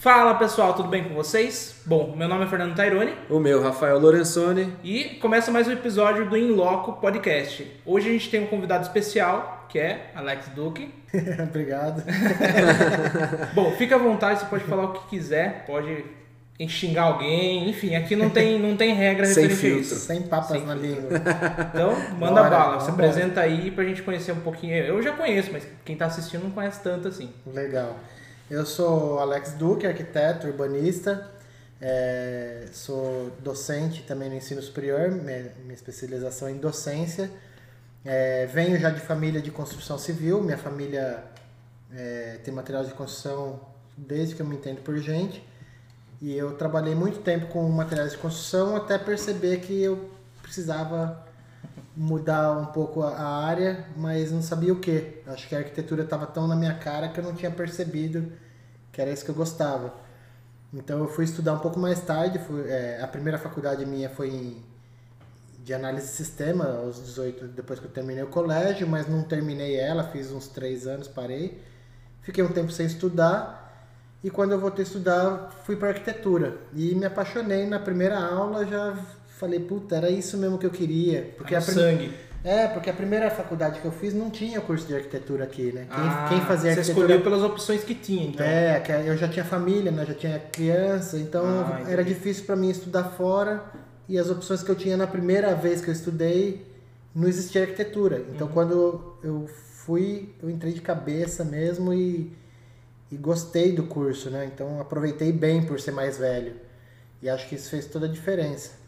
Fala pessoal, tudo bem com vocês? Bom, meu nome é Fernando Taironi O meu, Rafael Lorenzoni. e começa mais um episódio do In Loco Podcast. Hoje a gente tem um convidado especial, que é Alex Duque. Obrigado. Bom, fica à vontade, você pode falar o que quiser, pode xingar alguém, enfim, aqui não tem, não tem regra Sem filtro. isso. Sem papas Sim. na língua. Então, manda Bora, bala, se apresenta aí pra gente conhecer um pouquinho. Eu já conheço, mas quem tá assistindo não conhece tanto assim. Legal. Eu sou Alex Duque, arquiteto, urbanista. É, sou docente também no ensino superior, minha, minha especialização é em docência. É, venho já de família de construção civil, minha família é, tem material de construção desde que eu me entendo por gente. E eu trabalhei muito tempo com materiais de construção até perceber que eu precisava mudar um pouco a- área, mas não sabia o que. Acho que a arquitetura estava tão na minha cara que eu não tinha percebido que era isso que eu gostava. Então eu fui estudar um pouco mais tarde. Fui, é, a primeira faculdade minha foi em, de análise de sistema, aos 18, depois que eu terminei o colégio, mas não terminei ela, fiz uns três anos, parei. Fiquei um tempo sem estudar. E quando eu voltei a estudar, fui para arquitetura. E me apaixonei na primeira aula, já falei, puta, era isso mesmo que eu queria. Porque Tá a sangue. É, porque a primeira faculdade que eu fiz não tinha curso de arquitetura aqui, né? Quem, Ah, quem fazia Você arquitetura. escolheu pelas opções que tinha, então. É, que eu já tinha família, né? Já tinha criança, então Ah, era difícil para mim estudar fora. E as opções que eu tinha na primeira vez que eu estudei, não existia arquitetura. Então Uhum. quando eu fui, eu entrei de cabeça mesmo e, e gostei do curso, né? Então aproveitei bem por ser mais velho. E acho que isso fez toda a diferença.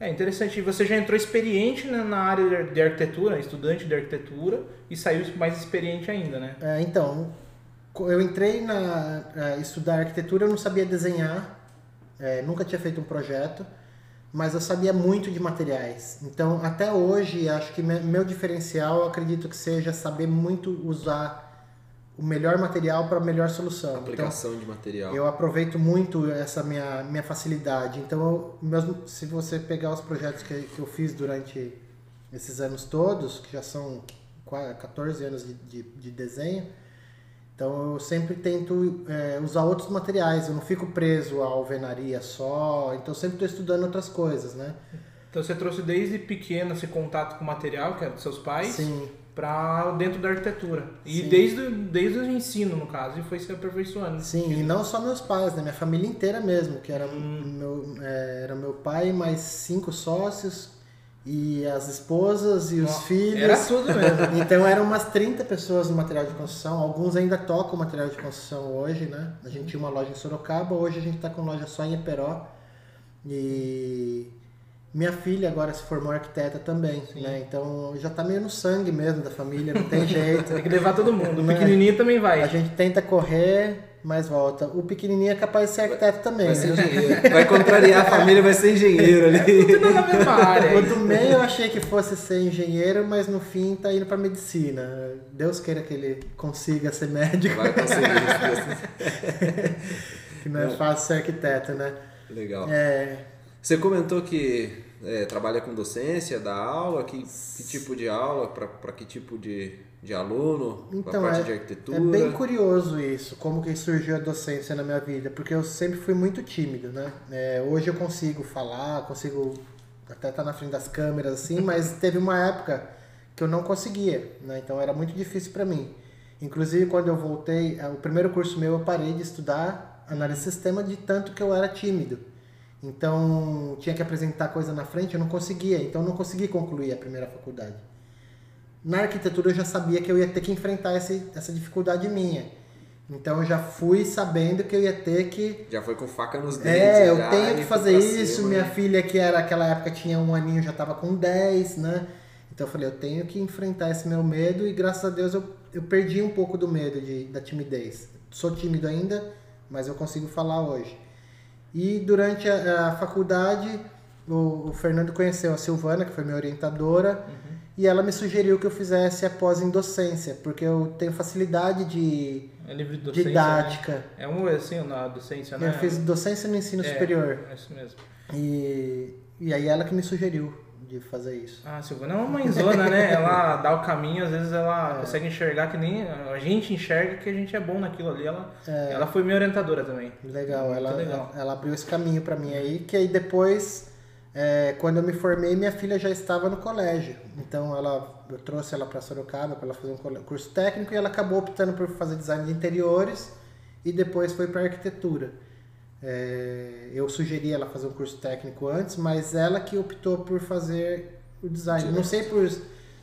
É interessante. Você já entrou experiente né, na área de arquitetura, estudante de arquitetura, e saiu mais experiente ainda, né? É, então, eu entrei na é, estudar arquitetura, eu não sabia desenhar, é, nunca tinha feito um projeto, mas eu sabia muito de materiais. Então, até hoje, acho que me- meu diferencial, acredito que seja saber muito usar o melhor material para a melhor solução. Então, Aplicação de material. eu aproveito muito essa minha, minha facilidade. Então, eu, meus, se você pegar os projetos que, que eu fiz durante esses anos todos, que já são qua- 14 anos de, de, de desenho, então eu sempre tento é, usar outros materiais. Eu não fico preso à alvenaria só. Então, eu sempre estou estudando outras coisas, né? Então você trouxe desde pequeno esse contato com o material, que era dos seus pais, Sim. Para dentro da arquitetura. E Sim. desde, o- desde o ensino, no caso, e foi se aperfeiçoando. Sim, e não só meus pais, né? Minha família inteira mesmo, que era, Hum. meu, é, era meu pai mais cinco sócios, e as esposas e os Ó, filhos. Era tudo mesmo. Então eram umas 30 pessoas no material de construção, alguns ainda tocam material de construção hoje, né? A gente tinha uma loja em Sorocaba, hoje a gente está com loja só em Eperó. E minha filha agora se formou arquiteta também, Sim. né? Então já tá meio no sangue mesmo da família, não tem jeito. Tem que levar todo mundo. O Né? pequenininho também vai. A gente tenta correr, mas volta. O pequenininho é capaz de ser arquiteto também, Vai ser né? engenheiro. Vai contrariar a família, vai ser engenheiro ali. Tudo na mesma área. O do meio eu achei que fosse ser engenheiro, mas no fim tá indo pra medicina. Deus queira que ele consiga ser médico, Vai conseguir. que não é fácil ser arquiteto, né? Legal. É, Você comentou que é, trabalha com docência, dá aula. Que, que tipo de aula? Para que tipo de, de aluno? Então, parte é- de é arquitetura? bem curioso isso, como que surgiu a docência na minha vida, porque eu sempre fui muito tímido, né? É, hoje eu consigo falar, consigo até estar na frente das câmeras assim, mas teve uma época que eu não conseguia, né? Então era muito difícil para mim. Inclusive quando eu voltei, eh, o primeiro curso meu eu parei de estudar análise de sistema de tanto que eu era tímido. Então tinha que apresentar coisa na frente, eu não conseguia, então eu não consegui concluir a primeira faculdade. Na arquitetura eu já sabia que eu ia ter que enfrentar esse, essa dificuldade minha. Então eu já fui sabendo que eu ia ter que. Já foi com faca nos dentes. É, eu já, tenho que fazer isso. cima. Minha filha, que era aquela época tinha um aninho, já estava com 10, né? Então eu falei, eu tenho que enfrentar esse meu medo e graças a Deus eu, eu perdi um pouco do medo de, da timidez. Sou tímido ainda, mas eu consigo falar hoje. E durante a, a faculdade, o, o Fernando conheceu a Silvana, que foi minha orientadora, e ela me sugeriu que eu fizesse a pós em docência, porque eu tenho facilidade de É livre docência. didática. Né? É um assim na docência, né? Eu fiz docência no ensino É, superior. É isso mesmo. E, e aí ela que me sugeriu de fazer isso. Ah, a Silvana é uma mãezona, né? Ela dá o caminho, às vezes ela É. consegue enxergar que nem a gente enxerga que a gente é bom naquilo ali. Ela, É. ela foi minha orientadora também. Legal, ela, legal. ela abriu esse caminho pra mim aí, que aí depois, é, quando eu me formei, minha filha já estava no colégio. Então ela, eu trouxe ela para Sorocaba para ela fazer um curso técnico e ela acabou optando por fazer design de interiores e depois foi para arquitetura. É, eu sugeri ela fazer um curso técnico antes, mas ela que optou por fazer o design. Não sei por,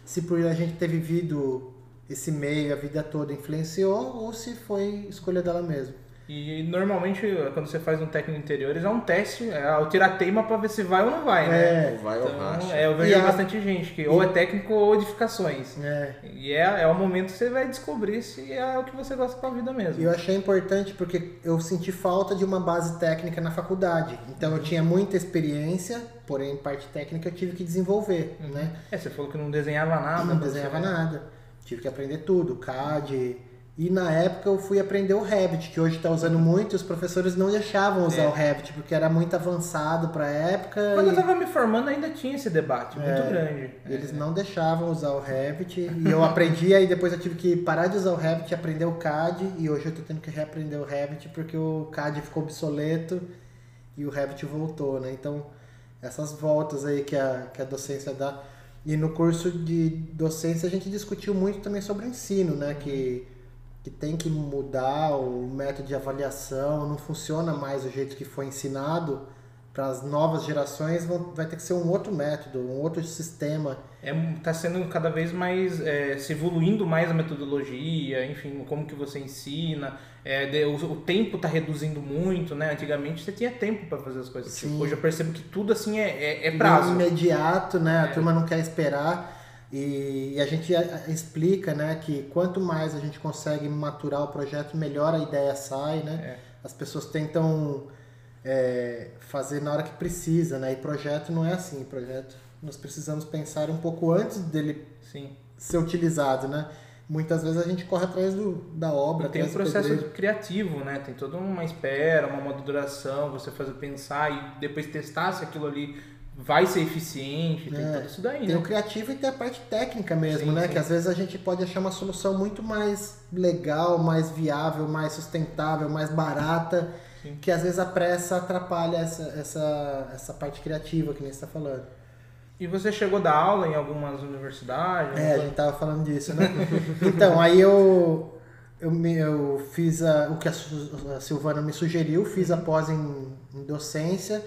se por a gente ter vivido esse meio a vida toda influenciou ou se foi escolha dela mesmo. E normalmente, quando você faz um técnico interiores, é um teste, é o tirateima pra ver se vai ou não vai, né? É, Ou vai ou Então, racha. é, eu vejo E a- bastante gente que ou é técnico ou edificações. É, E é, é o momento que você vai descobrir se é o que você gosta com a vida mesmo. E eu achei importante porque eu senti falta de uma base técnica na faculdade. Então eu tinha muita experiência, porém parte técnica eu tive que desenvolver, né? É, você falou que não desenhava nada. não desenhava nada. Tive que aprender tudo, CAD. E na época eu fui aprender o Revit, que hoje está usando muito, e os professores não deixavam usar É. o Revit, porque era muito avançado para a época. Quando eu e- tava me formando ainda tinha esse debate muito É, grande. Eles não deixavam usar o Revit e eu aprendi, aí depois eu tive que parar de usar o Revit e aprender o CAD e hoje eu tô tendo que reaprender o Revit porque o CAD ficou obsoleto e o Revit voltou, né? Então, essas voltas aí que a, que a docência dá. E no curso de docência a gente discutiu muito também sobre o ensino, né? Que, que tem que mudar o método de avaliação, não funciona mais o jeito que foi ensinado. Para as novas gerações vão, vai ter que ser um outro método, um outro sistema. É, tá sendo cada vez mais, é, se evoluindo mais a metodologia, enfim, como que você ensina. É, de- o, o tempo tá reduzindo muito, né? Antigamente você tinha tempo para fazer as coisas. Sim. Hoje eu percebo que tudo assim é, é, é prazo. imediato, né? A É. turma não quer esperar. E, a gente explica, né, que quanto mais a gente consegue maturar o projeto, melhor a ideia sai, né? É. As pessoas tentam é, fazer na hora que precisa, né? E projeto não é assim. Projeto nós precisamos pensar um pouco antes dele Sim. ser utilizado, né? Muitas vezes a gente corre atrás do, da obra, E tem um processo criativo, né? Tem toda uma espera, uma maduração, você fazer pensar e depois testar se aquilo ali vai ser eficiente, tem É, tudo isso daí, Tem né? o criativo e tem a parte técnica mesmo, Sim, né? sim. Que às vezes a gente pode achar uma solução muito mais legal, mais viável, mais sustentável, mais barata, Sim. que às vezes a pressa atrapalha essa, essa, essa parte criativa que nem você está falando. E você chegou a dar aula em algumas universidades? É, a gente tava falando disso, né? então, aí eu, eu, me, eu fiz a, o que a, Silvana me sugeriu, fiz a pós em, em docência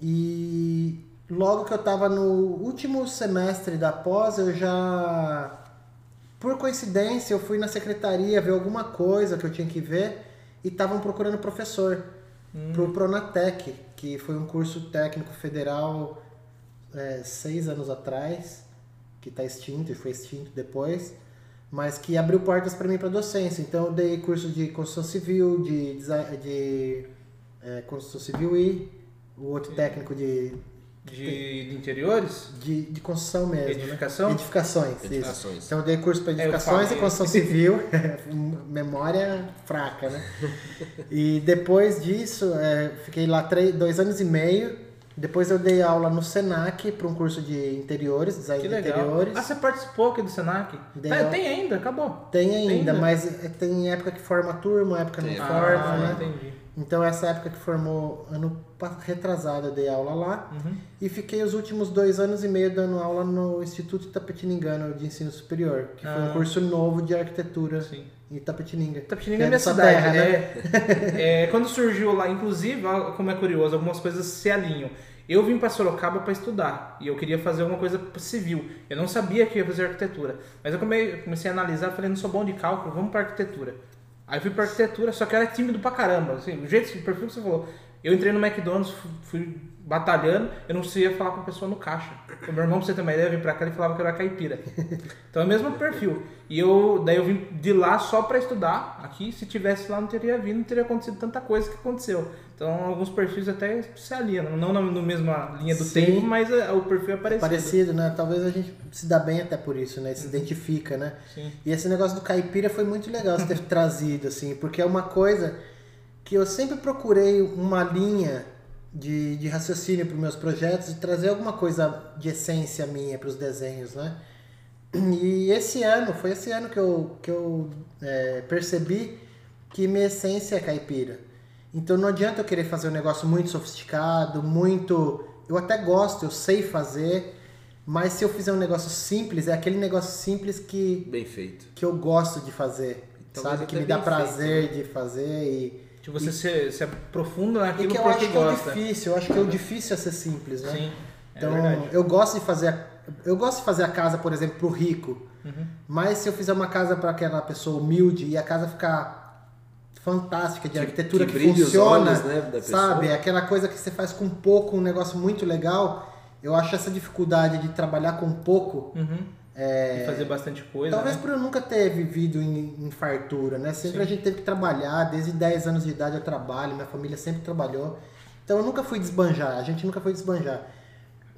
e logo que eu tava no último semestre da pós, eu já. Por coincidência, eu fui na secretaria ver alguma coisa que eu tinha que ver e estavam procurando professor pro Pronatec, que foi um curso técnico federal é, seis anos atrás, que está extinto e foi extinto depois, mas que abriu portas para mim para docência. Então eu dei curso de construção civil, de, de é, construção civil e o outro técnico de, De, de interiores? de, de construção mesmo. né? Edificação? Edificações, isso. Edificações. Então eu dei curso para É, edificações e construção civil, memória fraca, né? E depois disso, é, fiquei lá três, dois anos e meio. Depois eu dei aula no Senac para um curso de interiores, design Que de legal. interiores. Ah, você participou aqui do Senac? Dei aula. tem ainda, acabou. Tem ainda, né? mas é, tem época que forma turma, época não Tem. forma, ah, né? entendi. Então essa época que formou, ano retrasado, eu dei aula lá. Uhum. E fiquei os últimos dois anos e meio dando aula no Instituto Tapetiningano de Ensino Superior, que foi um Ah. curso novo de arquitetura Sim. em Tapetininga. Tapetininga é minha cidade. terra, né? é, é, quando surgiu lá, inclusive, como é curioso, algumas coisas se alinham. Eu vim para Sorocaba para estudar e eu queria fazer alguma coisa civil. Eu não sabia que ia fazer arquitetura, mas eu come- comecei a analisar, falei, não sou bom de cálculo, vamos para arquitetura. Aí fui para arquitetura, só que eu era tímido pra caramba, assim, o jeito, o perfil que você falou. Eu entrei no McDonald's, fu- fui batalhando, eu não conseguia falar com a pessoa no caixa. O meu irmão, pra você ter uma ideia, veio pra cá e falava que eu era caipira. Então é o mesmo perfil. E eu, daí eu vim de lá só pra estudar. Aqui, se tivesse lá, não teria vindo, não teria acontecido tanta coisa que aconteceu. Então alguns perfis até se alienam. Não na, na mesma linha do Sim. tempo, mas é, o perfil é parecido. Parecido, né? Talvez a gente se dá bem até por isso, né? Se identifica, né? Sim. E esse negócio do caipira foi muito legal você ter trazido, assim, porque é uma coisa que eu sempre procurei uma linha de, de raciocínio para os meus projetos e trazer alguma coisa de essência minha para os desenhos, né? E esse ano, foi esse ano que eu, que eu é, percebi que minha essência é caipira. Então não adianta eu querer fazer um negócio muito sofisticado, muito. Eu até gosto, eu sei fazer, mas se eu fizer um negócio simples, é aquele negócio simples que, Bem feito. que eu gosto de fazer, sabe? Que me dá prazer feito, de fazer e. Tipo, você se, se aprofunda E naquilo que eu porque acho que é o gosta. difícil, eu acho que é o difícil é ser simples, né? Sim, é Então, verdade. eu gosto de fazer a, eu gosto de fazer a casa, por exemplo, pro rico. Uhum. Mas se eu fizer uma casa para aquela pessoa humilde e a casa ficar fantástica de Que- arquitetura que que, funciona, olhos, né, da pessoa. sabe? Aquela coisa que você faz com pouco, um negócio muito legal. Eu acho essa dificuldade de trabalhar com pouco Uhum. E fazer bastante coisa. Talvez né? por eu nunca ter vivido em, em fartura, né? Sempre Sim. a gente teve que trabalhar, desde 10 anos de idade eu trabalho, minha família sempre trabalhou. Então eu nunca fui desbanjar, a gente nunca foi desbanjar.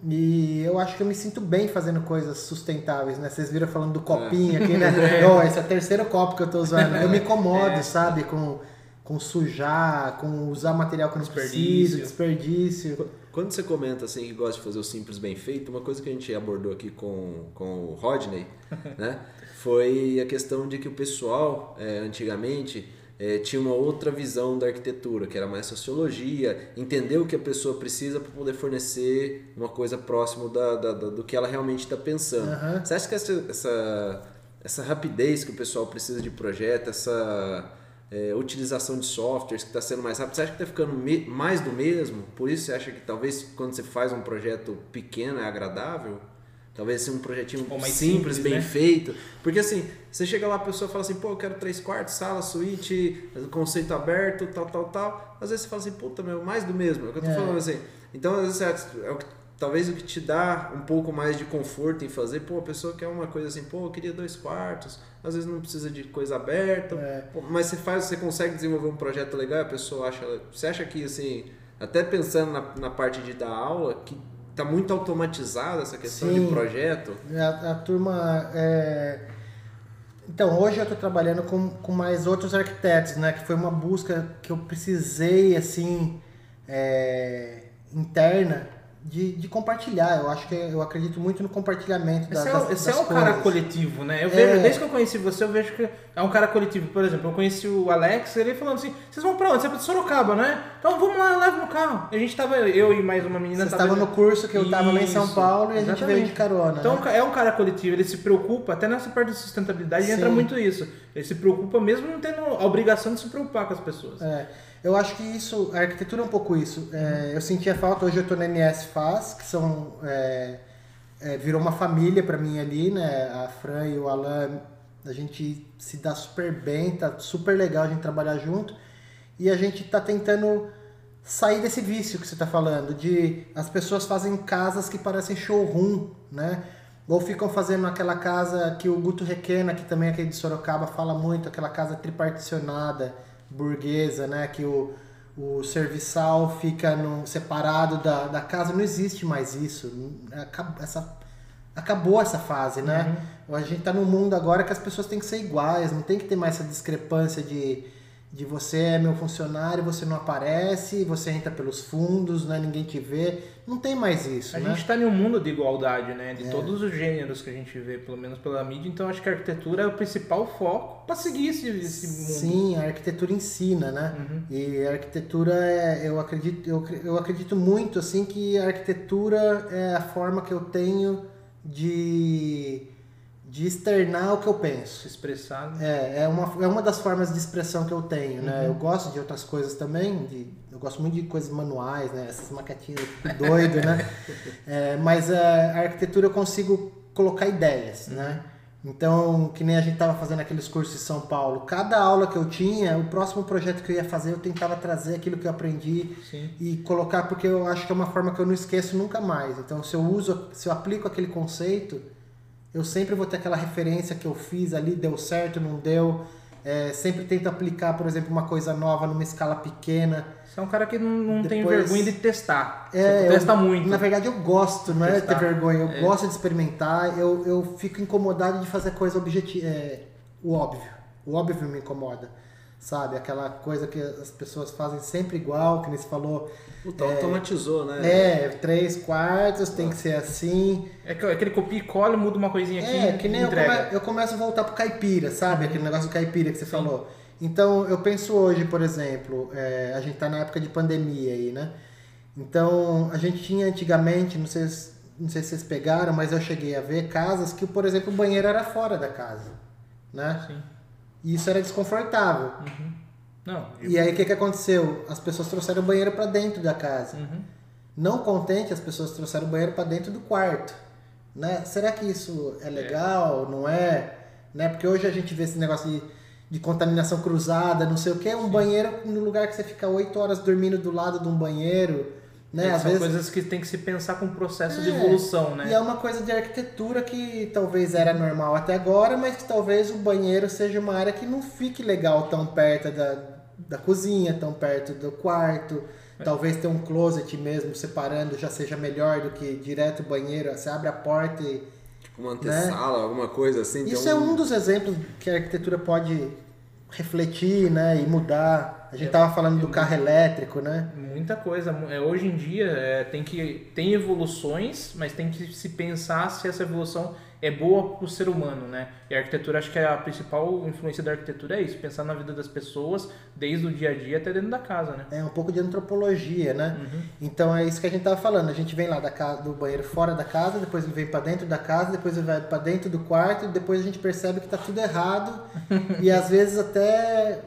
E eu acho que eu me sinto bem fazendo coisas sustentáveis, né? Vocês viram falando do copinho aqui, né? Ó, esse é o terceiro copo que eu tô usando. Eu me incomodo, É. sabe? Com, com sujar, com usar material que não Desperdício. preciso, desperdício. Quando você comenta assim que gosta de fazer o simples bem feito, uma coisa que a gente abordou aqui com, com o Rodney, né, foi a questão de que o pessoal, é, antigamente, é, tinha uma outra visão da arquitetura, que era mais sociologia, entender o que a pessoa precisa para poder fornecer uma coisa próximo da, da- da- do que ela realmente está pensando. Aham. Você acha que essa, essa, essa rapidez que o pessoal precisa de projeto, essa é, utilização de softwares que está sendo mais rápido, você acha que está ficando mais do mesmo? Por isso você acha que talvez quando você faz um projeto pequeno é agradável? Talvez assim, um projetinho mais simples, simples, bem né? feito. Porque assim, você chega lá, a pessoa fala assim, pô, eu quero três quartos, sala, suíte, conceito aberto, tal, tal, tal. Às vezes você fala assim, puta, meu, mais do mesmo. É o que eu tô É. falando assim. Então, às vezes, é o que- talvez o que te dá um pouco mais de conforto em fazer, pô, a pessoa quer uma coisa assim, pô, eu queria dois quartos, às vezes não precisa de coisa aberta, É. pô, mas você faz, você consegue desenvolver um projeto legal, a pessoa acha, você acha que assim, até pensando na, na parte de dar aula, que tá muito automatizada essa questão Sim. de projeto, A, a turma. é, Então, hoje eu estou trabalhando com, com mais outros arquitetos, né? Que foi uma busca que eu precisei, assim, é, interna de, de compartilhar. Eu acho que eu acredito muito no compartilhamento da, Esse é, das, esse das é um cara coisas. coletivo, né? Eu É. vejo, desde que eu conheci você, eu vejo que é um cara coletivo. Por exemplo, eu conheci o Alex, ele falando assim, vocês vão pra onde? Você é pra Sorocaba, né? Então vamos lá, leva no carro. A gente tava, eu e mais uma menina... Vocês tava- no curso que eu estava lá em São Isso, Paulo e a gente exatamente. veio de carona. Então né? é um cara coletivo, ele se preocupa, até nessa parte da sustentabilidade entra muito isso. Ele se preocupa mesmo não tendo a obrigação de se preocupar com as pessoas. É, eu acho que isso, a arquitetura é um pouco isso. É, eu sentia falta, hoje eu tô na MS Faz, que são. é, é, virou uma família pra mim ali, né? A Fran e o Alan, a gente se dá super bem, tá super legal a gente trabalhar junto. E a gente tá tentando sair desse vício que você tá falando, de as pessoas fazem casas que parecem showroom, né? Ou ficam fazendo aquela casa que o Guto Requena, que também é aquele de Sorocaba, fala muito, aquela casa triparticionada, burguesa, né? Que o, o serviçal fica no, separado da, da casa. Não existe mais isso. Acab- essa, acabou essa fase, né? A gente tá num mundo agora que as pessoas têm que ser iguais, não tem que ter mais essa discrepância de, de você é meu funcionário, você não aparece, você entra pelos fundos, né? ninguém te vê. Não tem mais isso, A né? gente está em um mundo de igualdade, né? É. De todos os gêneros que a gente vê, pelo menos pela mídia. Então acho que a arquitetura é o principal foco para seguir esse, esse mundo. Sim, a arquitetura ensina, né? Uhum. E a arquitetura é, eu acredito, eu, eu acredito muito assim que a arquitetura é a forma que eu tenho de de externar o que eu penso. Expressar. né? É, é uma, é uma das formas de expressão que eu tenho, né? Uhum. Eu gosto de outras coisas também, de, eu gosto muito de coisas manuais, né? Essas maquetinhas doido, né? É, mas a, a arquitetura eu consigo colocar ideias, né? Então, que nem a gente tava fazendo aqueles cursos em São Paulo, cada aula que eu tinha, o próximo projeto que eu ia fazer, eu tentava trazer aquilo que eu aprendi Sim. e colocar, porque eu acho que é uma forma que eu não esqueço nunca mais. Então, se eu uso, se eu aplico aquele conceito, eu sempre vou ter aquela referência que eu fiz ali, deu certo, não deu. É, sempre tento aplicar, por exemplo, uma coisa nova numa escala pequena. Você é um cara que não, não tem Depois- vergonha de testar. É, testa eu- muito. Na verdade, eu gosto, não é Testar. ter vergonha, eu É. gosto de experimentar. Eu, eu fico incomodado de fazer coisa objetiva. É, o óbvio. O óbvio me incomoda. Sabe? Aquela coisa que as pessoas fazem sempre igual, que nem se falou. Puta, automatizou, né? É, três quartos, tem que ser assim. É que- aquele copia e cola, muda uma coisinha aqui É, que nem eu, come- eu começo a voltar pro caipira, sabe? Aquele negócio do caipira que você falou. Então, eu penso hoje, por exemplo, é, a gente tá na época de pandemia aí, né? Então, a gente tinha antigamente, não sei, se- não sei se vocês pegaram, mas eu cheguei a ver casas que, por exemplo, o banheiro era fora da casa, né? Sim. E isso era desconfortável. Não, E aí, o que, que aconteceu? As pessoas trouxeram o banheiro para dentro da casa. Uhum. Não contente, as pessoas trouxeram o banheiro para dentro do quarto. Né? Será que isso é legal? Não é? Né? Porque hoje a gente vê esse negócio de, de contaminação cruzada, não sei o que. Um banheiro no lugar que você fica oito horas dormindo do lado de um banheiro. Né? É, Às são vezes, coisas que tem que se pensar com o processo de É, evolução, né? E é uma coisa de arquitetura que talvez era normal até agora, mas que talvez o banheiro seja uma área que não fique legal tão perto da, da cozinha, tão perto do quarto. Talvez ter um closet mesmo separando já seja melhor do que direto o banheiro. Você abre a porta e. Tipo uma antessala, alguma coisa assim. Isso é um dos exemplos que a arquitetura pode refletir né, e mudar. A gente tava falando do carro elétrico, né? Muita coisa. É, hoje em dia é, tem que tem evoluções, mas tem que se pensar se essa evolução é boa para o ser humano, né? E a arquitetura, acho que é a principal influência da arquitetura é isso, pensar na vida das pessoas, desde o dia a dia até dentro da casa, né? É um pouco de antropologia, né? Então é isso que a gente tava falando. A gente vem lá da casa, do banheiro fora da casa, depois ele vem para dentro da casa, depois ele vai para dentro do quarto, depois a gente percebe que tá tudo errado e às vezes até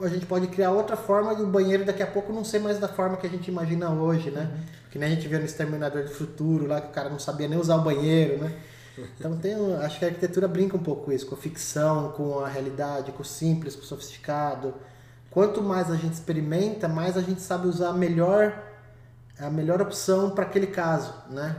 a gente pode criar outra forma e o banheiro daqui a pouco não ser mais da forma que a gente imagina hoje, né? Que nem a gente vê no Exterminador do Futuro lá que o cara não sabia nem usar o banheiro, né? Então tem, acho que a arquitetura brinca um pouco com isso, com a ficção, com a realidade, com o simples, com o sofisticado. Quanto mais a gente experimenta, mais a gente sabe usar a melhor a melhor opção para aquele caso, né?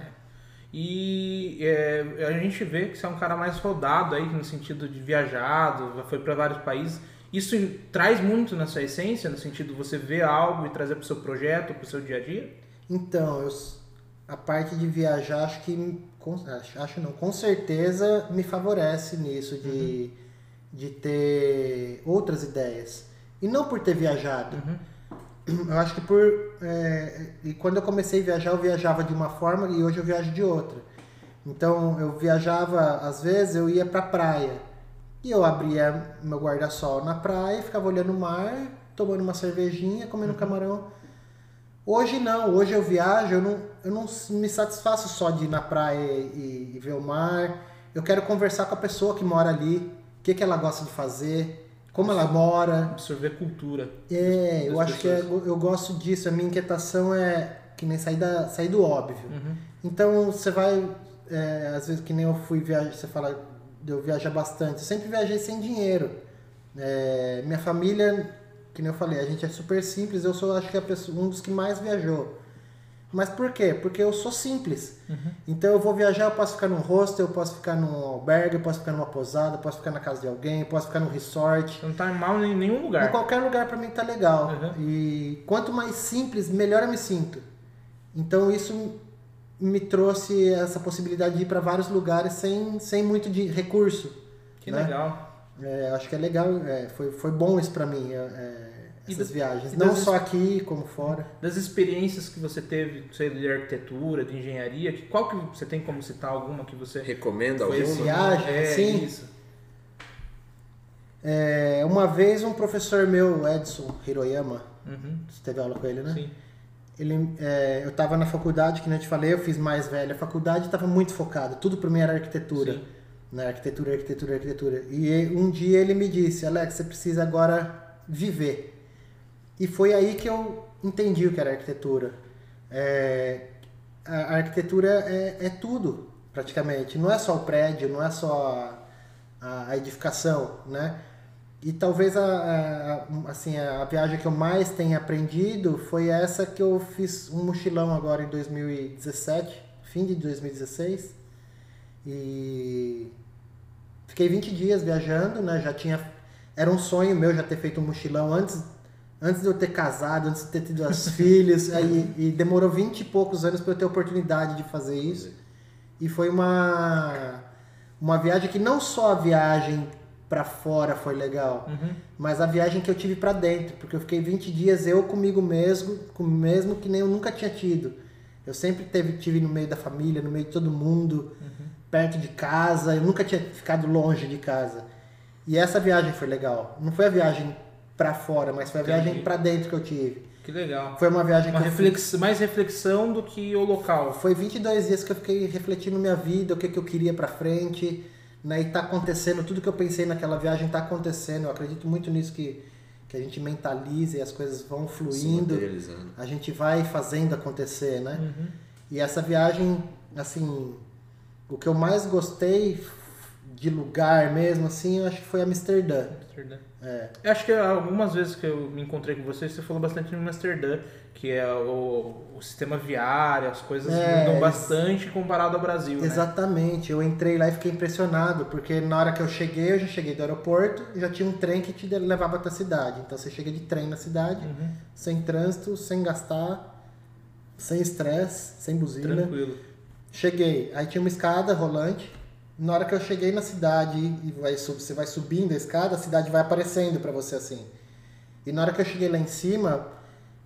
E é, a gente vê que você é um cara mais rodado aí, no sentido de viajado, já foi para vários países. Isso traz muito na sua essência, no sentido de você ver algo e trazer para o seu projeto, para o seu dia a dia? Então, eu, a parte de viajar, acho que. acho, não, com certeza me favorece nisso de, de ter outras ideias. E não por ter viajado. Eu acho que por. é, e quando eu comecei a viajar, eu viajava de uma forma e hoje eu viajo de outra. Então eu viajava, às vezes eu ia pra praia. E eu abria meu guarda-sol na praia, ficava olhando o mar, tomando uma cervejinha, comendo camarão. Hoje não, hoje eu viajo, eu não, eu não me satisfaço só de ir na praia e, e ver o mar. Eu quero conversar com a pessoa que mora ali, o que, que ela gosta de fazer, como ela mora. Absorver cultura. É, eu acho que é- eu gosto disso. A minha inquietação é que nem sair, da, sair do óbvio. Então você vai, é, às vezes que nem eu fui viajar, você fala, eu viajar bastante. Eu sempre viajei sem dinheiro. É, minha família, que nem eu falei, a gente é super simples. Eu sou, acho que a pessoa, um dos que mais viajou. Mas por quê? Porque eu sou simples. Então eu vou viajar, eu posso ficar num hostel, eu posso ficar num albergue, eu posso ficar numa posada, eu posso ficar na casa de alguém, eu posso ficar num resort. Não tá mal em nenhum Em lugar. qualquer lugar pra mim tá legal. Uhum. E quanto mais simples, melhor eu me sinto. Então isso me trouxe essa possibilidade de ir para vários lugares sem, sem muito de recurso. Que né? legal. É, acho que é legal, é, foi, foi bom isso pra mim, é, é, E essas das- viagens. Não das- só aqui, como fora. Das experiências que você teve, sei, de arquitetura, de engenharia, que- qual que você tem como citar alguma que você Recomenda alguma? Viagem, é, sim. isso. É, uma vez um professor meu, Edson Hiroyama, Uhum, você teve aula com ele, né? sim. Ele, é, eu estava na faculdade, que nem eu te falei, eu fiz mais velha. A faculdade estava muito focada, tudo para mim era arquitetura. Sim. Né? Arquitetura, arquitetura, arquitetura. E um dia ele me disse, Alex, você precisa agora viver. E foi aí que eu entendi o que era arquitetura. É, a a arquitetura é, é tudo, praticamente. Não é só o prédio, não é só a, a edificação, né? E talvez a, a- assim, a viagem que eu mais tenha aprendido foi essa que eu fiz um mochilão agora em 2017, fim de 2016. E fiquei 20 dias viajando, né? Já tinha era um sonho meu já ter feito um mochilão antes antes de eu ter casado, antes de ter tido as filhas, aí e demorou 20 e poucos anos para eu ter oportunidade de fazer isso. E foi uma uma viagem que não só a viagem pra fora foi legal, Uhum. mas a viagem que eu tive pra dentro, porque eu fiquei 20 dias eu comigo mesmo, com mesmo que nem eu nunca tinha tido. Eu sempre teve, tive no meio da família, no meio de todo mundo, perto de casa, eu nunca tinha ficado longe de casa. E essa viagem foi legal. Não foi a viagem pra fora, mas foi a Entendi. viagem pra dentro que eu tive. Que legal. Foi uma viagem Uma que eu fui- reflex... Mais reflexão do que o local. foi 22 dias que eu fiquei refletindo minha vida, o que, que eu queria pra frente, né? E tá acontecendo, tudo que eu pensei naquela viagem tá acontecendo. Eu acredito muito nisso que, que a gente mentaliza e as coisas vão fluindo. A gente vai fazendo acontecer, né? Uhum. E essa viagem, assim, o que eu mais gostei de lugar mesmo, assim, eu acho que foi Amsterdã. Amsterdã. É, Eu acho que algumas vezes que eu me encontrei com você, você falou bastante de Amsterdã, que é o, o sistema viário, as coisas É, mudam bastante comparado ao Brasil, né? Exatamente, eu entrei lá e fiquei impressionado, porque na hora que eu cheguei, eu já cheguei do aeroporto e já tinha um trem que te levava até a cidade. Então você chega de trem na cidade, Uhum. sem trânsito, sem gastar, sem estresse, sem buzina. Tranquilo. Cheguei, aí tinha uma escada rolante. Na hora que eu cheguei na cidade e vai, você vai subindo a escada, a cidade vai aparecendo pra você assim. E na hora que eu cheguei lá em cima,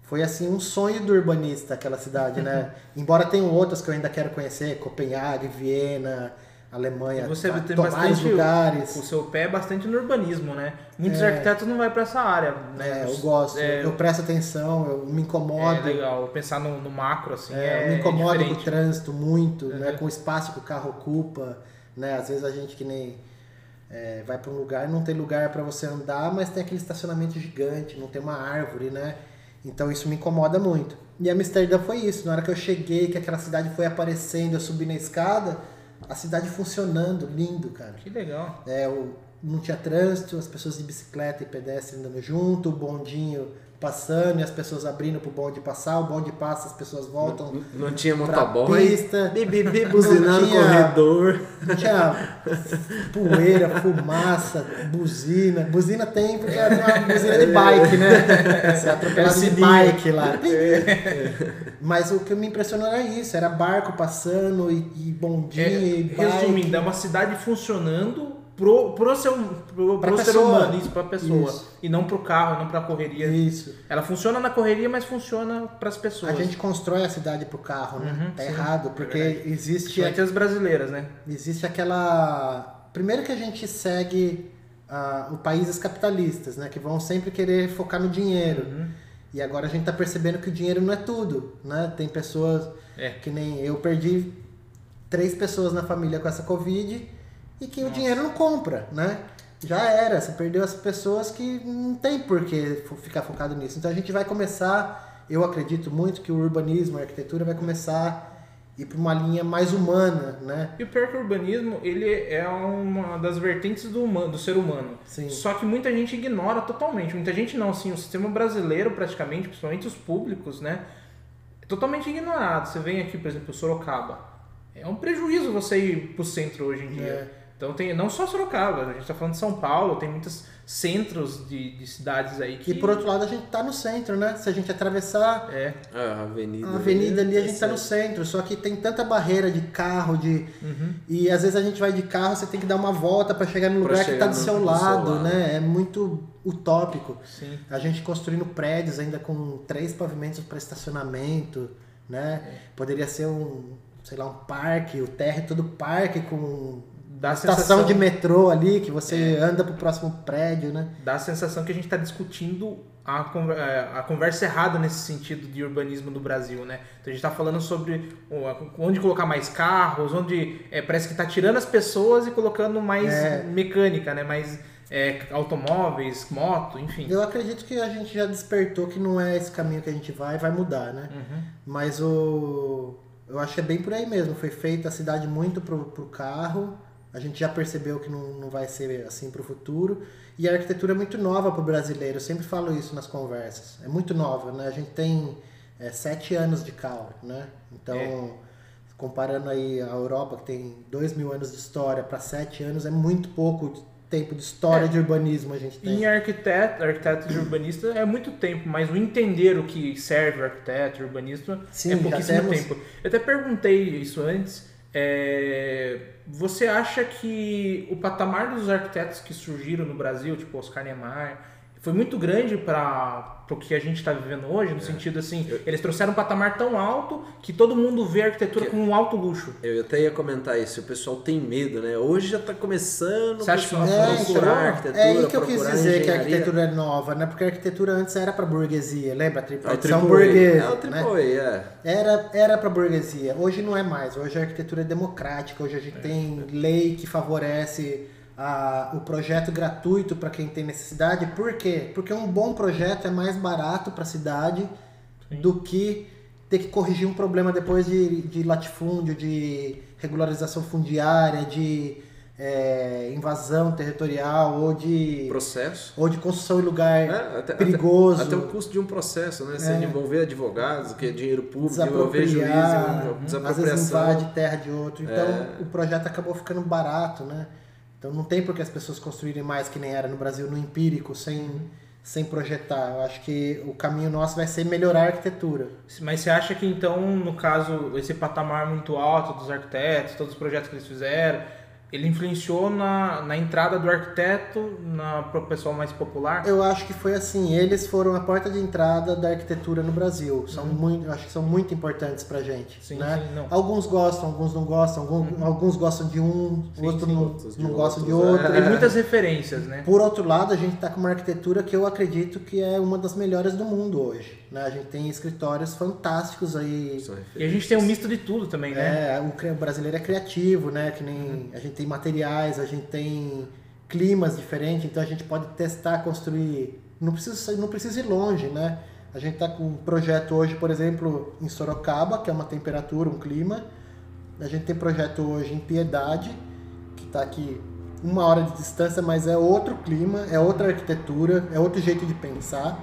foi assim um sonho do urbanista aquela cidade, né? Embora tenham outras que eu ainda quero conhecer, Copenhague, Viena, Alemanha, Você tá- tem bastante. lugares. O seu pé é bastante no urbanismo, né? Muitos É. arquitetos não vão pra essa área, né? É, eu gosto, É, eu presto atenção, eu me incomodo. é legal. Pensar no, no macro, assim, É, é, eu me incomodo com o trânsito muito, né? Uhum. Com o espaço que o carro ocupa, né? Às vezes a gente que nem é, vai para um lugar, não tem lugar para você andar, mas tem aquele estacionamento gigante, não tem uma árvore, né? Então isso me incomoda muito. E Amsterdã foi isso. Na hora que eu cheguei, que aquela cidade foi aparecendo, eu subi na escada, a cidade funcionando, lindo, cara. Que legal. É, o, não tinha trânsito, as pessoas de bicicleta e pedestre andando junto, o bondinho passando e as pessoas abrindo pro bonde passar, o bonde passa, as pessoas voltam Não, não tinha motoboy. pista, Bi, bi, bi, buzinando no tinha- corredor. não tinha poeira, fumaça, buzina. Buzina tem porque é uma buzina de bike, né? Você é atropelado de bike lá. Mas o que me impressionou era isso, era barco passando e, e bondinho e É, bike. resumindo, é uma cidade funcionando pro, pro, seu, pro, pro ser humano, isso, pra pessoa. Isso. E não pro carro, não pra correria. Isso. Ela funciona na correria, mas funciona pras pessoas. A gente constrói a cidade pro carro, né? Uhum, tá sim. errado, porque É existe, Principalmente as brasileiras, né? existe aquela. Primeiro que a gente segue o países capitalistas, né? Que vão sempre querer focar no dinheiro. Uhum. E agora a gente tá percebendo que o dinheiro não é tudo, né? Tem pessoas É. que nem eu perdi três pessoas na família com essa Covid e que o dinheiro não compra, né? Já era, você perdeu as pessoas que não tem por que ficar focado nisso. Então a gente vai começar, eu acredito muito que o urbanismo, a arquitetura vai começar a ir para uma linha mais humana, né? E o pior que o urbanismo, ele é uma das vertentes do, humano, do ser humano. Sim. Só que muita gente ignora totalmente. Muita gente não, assim, o sistema brasileiro praticamente, principalmente os públicos, né? É totalmente ignorado. Você vem aqui, por exemplo, Sorocaba. É um prejuízo você ir pro centro hoje em dia. É. Então tem não só Sorocaba, a gente tá falando de São Paulo, tem muitos centros de, de cidades aí que. E por outro lado a gente tá no centro, né? Se a gente atravessar É. Ah, a avenida. a avenida ali, a gente tá no centro, só que tem tanta barreira de carro, de Uhum. E às vezes a gente vai de carro, você tem que dar uma volta para chegar no Pra lugar que chegar tá do no- seu do seu lado, lado. né? É muito utópico. Sim. A gente construindo prédios ainda com três pavimentos para estacionamento, né? É. Poderia ser um, sei lá, um parque, o térreo todo parque com Dá a estação sensação, É. de metrô ali que você anda pro próximo prédio, né? dá a sensação que a gente está discutindo a, é, a conversa errada nesse sentido de urbanismo do Brasil, né? Então a gente está falando sobre onde colocar mais carros, onde é, parece que está tirando as pessoas e colocando mais É. mecânica, né? Mais é, automóveis, moto, enfim. Eu acredito que a gente já despertou que não é esse caminho que a gente vai, vai mudar, né? Uhum. Mas o. Eu acho que é bem por aí mesmo. Foi feita a cidade muito pro, pro carro. A gente já percebeu que não, não vai ser assim pro futuro. E a arquitetura é muito nova pro brasileiro. Eu sempre falo isso nas conversas. É muito nova, né? A gente tem é, sete anos de cal, né? Então, É. comparando aí a Europa, que tem dois mil anos de história, para sete anos, é muito pouco tempo de história É. de urbanismo a gente tem. Em arquiteto, arquiteto e urbanista é muito tempo, mas o entender o que serve o arquiteto e urbanista Sim, é pouquíssimo temos- tempo. Eu até perguntei isso antes, É, você acha que o patamar dos arquitetos que surgiram no Brasil, tipo Oscar Niemeyer, foi muito grande para o que a gente está vivendo hoje, no É. sentido assim, eles trouxeram um patamar tão alto que todo mundo vê a arquitetura Que- como um alto luxo. Eu até ia comentar isso, o pessoal tem medo, né? Hoje já está começando Você o acha que é, a procurar então, arquitetura, É aí que eu quis procurar dizer que a engenharia. arquitetura é nova, né? Porque a arquitetura antes era pra burguesia, lembra? A É o tripartição triple A, burguesa. é o né? é. Era, era pra burguesia, hoje não é mais. Hoje a arquitetura é democrática, hoje a gente tem lei que favorece a- o projeto gratuito para quem tem necessidade. Por quê? Porque um bom projeto é mais barato para a cidade do que ter que corrigir um problema depois de, de latifúndio, de regularização fundiária, de é, invasão territorial ou de, Processo. ou de construção em lugar É, até, perigoso. Até, até o custo de um processo, né? Você É. envolver advogados, que é dinheiro público, envolver juiz, desapropriar, em- às vezes desapropriação. invade terra de outro. Então É. o projeto acabou ficando barato, né? Então não tem por que as pessoas construírem mais que nem era no Brasil, no empírico, sem, sem projetar. Eu acho que o caminho nosso vai ser melhorar a arquitetura. Mas você acha que então, no caso, esse patamar muito alto dos arquitetos, todos os projetos que eles fizeram, ele influenciou na, na entrada do arquiteto para o pessoal mais popular? Eu acho que foi assim, eles foram a porta de entrada da arquitetura no Brasil. São muito, eu acho que são muito importantes pra gente. Sim, né? sim, não. Alguns gostam, alguns não gostam, alguns, alguns gostam de um, Sim, outros sim, não, não gostam de outros, outro. é. Tem muitas referências, né? Por outro lado, a gente está com uma arquitetura que eu acredito que é uma das melhores do mundo hoje. Né? A gente tem escritórios fantásticos aí. E a gente tem um misto de tudo também, né? É, o brasileiro é criativo, né? Que nem a gente tem materiais, a gente tem climas diferentes, então a gente pode testar, construir. Não precisa, não precisa ir longe, né? A gente está com um projeto hoje, por exemplo, em Sorocaba, que é uma temperatura, um clima. A gente tem projeto hoje em Piedade, que está aqui uma hora de distância, mas é outro clima, é outra arquitetura, é outro jeito de pensar.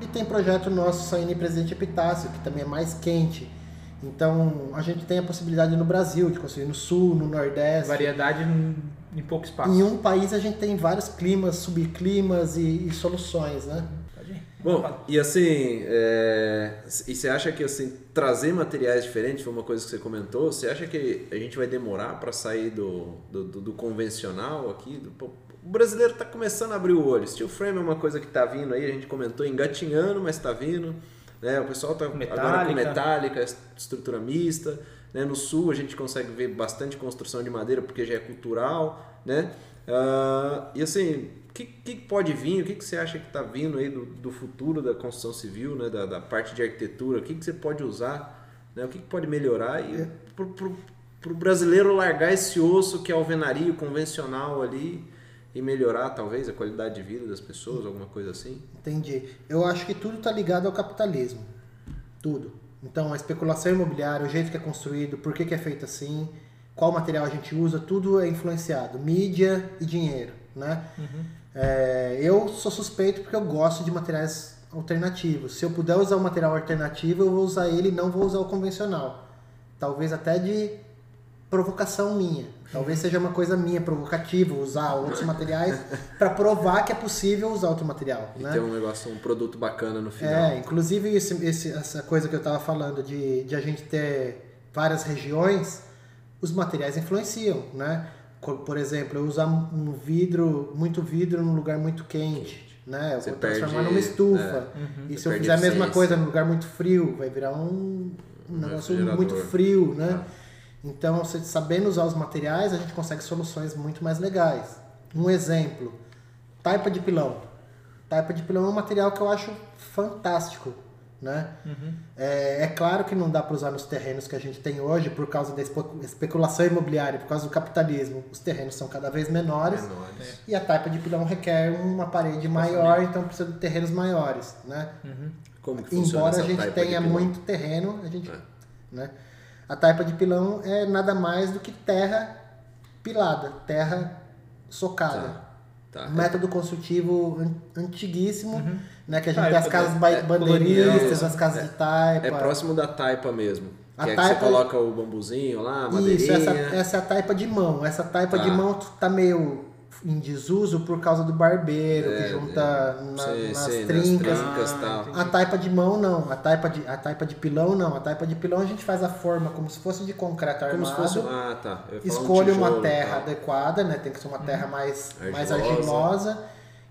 E tem projeto nosso saindo em Presidente Epitácio, que também é mais quente. Então, a gente tem a possibilidade no Brasil de construir no sul, no nordeste. Variedade em, pouco espaço. Em um país a gente tem vários climas, subclimas e, e soluções, né? Bom, e assim, é, e você acha que assim, trazer materiais diferentes foi uma coisa que você comentou? Você acha que a gente vai demorar para sair do, do, do- do convencional aqui? Do- pô, o brasileiro está começando a abrir o olho. Steel frame é uma coisa que está vindo aí, a gente comentou engatinhando, mas está vindo. Né? O pessoal está agora com Metálica. estrutura mista. Né? No sul a gente consegue ver bastante construção de madeira porque já é cultural. Né? Ah, e assim, o que, que pode vir? O que, que você acha que está vindo aí do, do futuro da construção civil, né? da, da parte de arquitetura? O que, que você pode usar? Né? O que, que pode melhorar? E para o brasileiro largar esse osso que é alvenaria convencional ali e melhorar talvez a qualidade de vida das pessoas, alguma coisa assim? Entendi. Eu acho que tudo está ligado ao capitalismo. Tudo. Então, a especulação imobiliária, o jeito que é construído, por que, que é feito assim, qual material a gente usa, tudo é influenciado. Mídia e dinheiro, né? É, eu sou suspeito porque eu gosto de materiais alternativos. Se eu puder usar um material alternativo, eu vou usar ele e não vou usar o convencional. Talvez até de provocação minha. Talvez seja uma coisa minha, provocativa, usar outros materiais para provar que é possível usar outro material. E né? ter um negócio, um produto bacana no final. É, inclusive esse, esse- essa coisa que eu estava falando de, de a gente ter várias regiões, os materiais influenciam, né? Por exemplo, eu usar um vidro, muito vidro num lugar muito quente, né? Eu Você vou transformar perde- numa estufa. Uhum. E Você se eu fizer a mesma coisa num lugar muito frio, vai virar um, um negócio muito frio, né? Então, você sabendo usar os materiais, a gente consegue soluções muito mais legais. Um exemplo, taipa de pilão. Taipa de pilão é um material que eu acho fantástico, né? É, é claro que não dá para usar nos terrenos que a gente tem hoje por causa da espe- especulação imobiliária, por causa do capitalismo. Os terrenos são cada vez menores Menores. e a taipa de pilão requer uma parede maior, então precisa de terrenos maiores, né? Como que funciona Embora a gente taipa tenha muito terreno, a gente, É. né? A taipa de pilão é nada mais do que terra pilada, terra socada. Tá. Um método construtivo an- antiguíssimo, né? Que a gente Ah, tem as é- casas é- ba- é bandeiristas, colonial, as casas é- de taipa. É próximo da taipa mesmo. A que é taipa- que você coloca o bambuzinho lá, a Isso, essa, madeirinha. essa é a taipa de mão. Essa taipa Tá. de mão tá meio em desuso por causa do barbeiro, É, que junta na- sei, nas sei, nas trincas. trincas. Ah. A taipa de mão não, a taipa de, a taipa de pilão não. A taipa de pilão a gente faz a forma como se fosse de concreto Como armado. se fosse. Ah, tá. Falar um uma terra tal. adequada, né? Tem que ser uma terra mais mais Argilosa.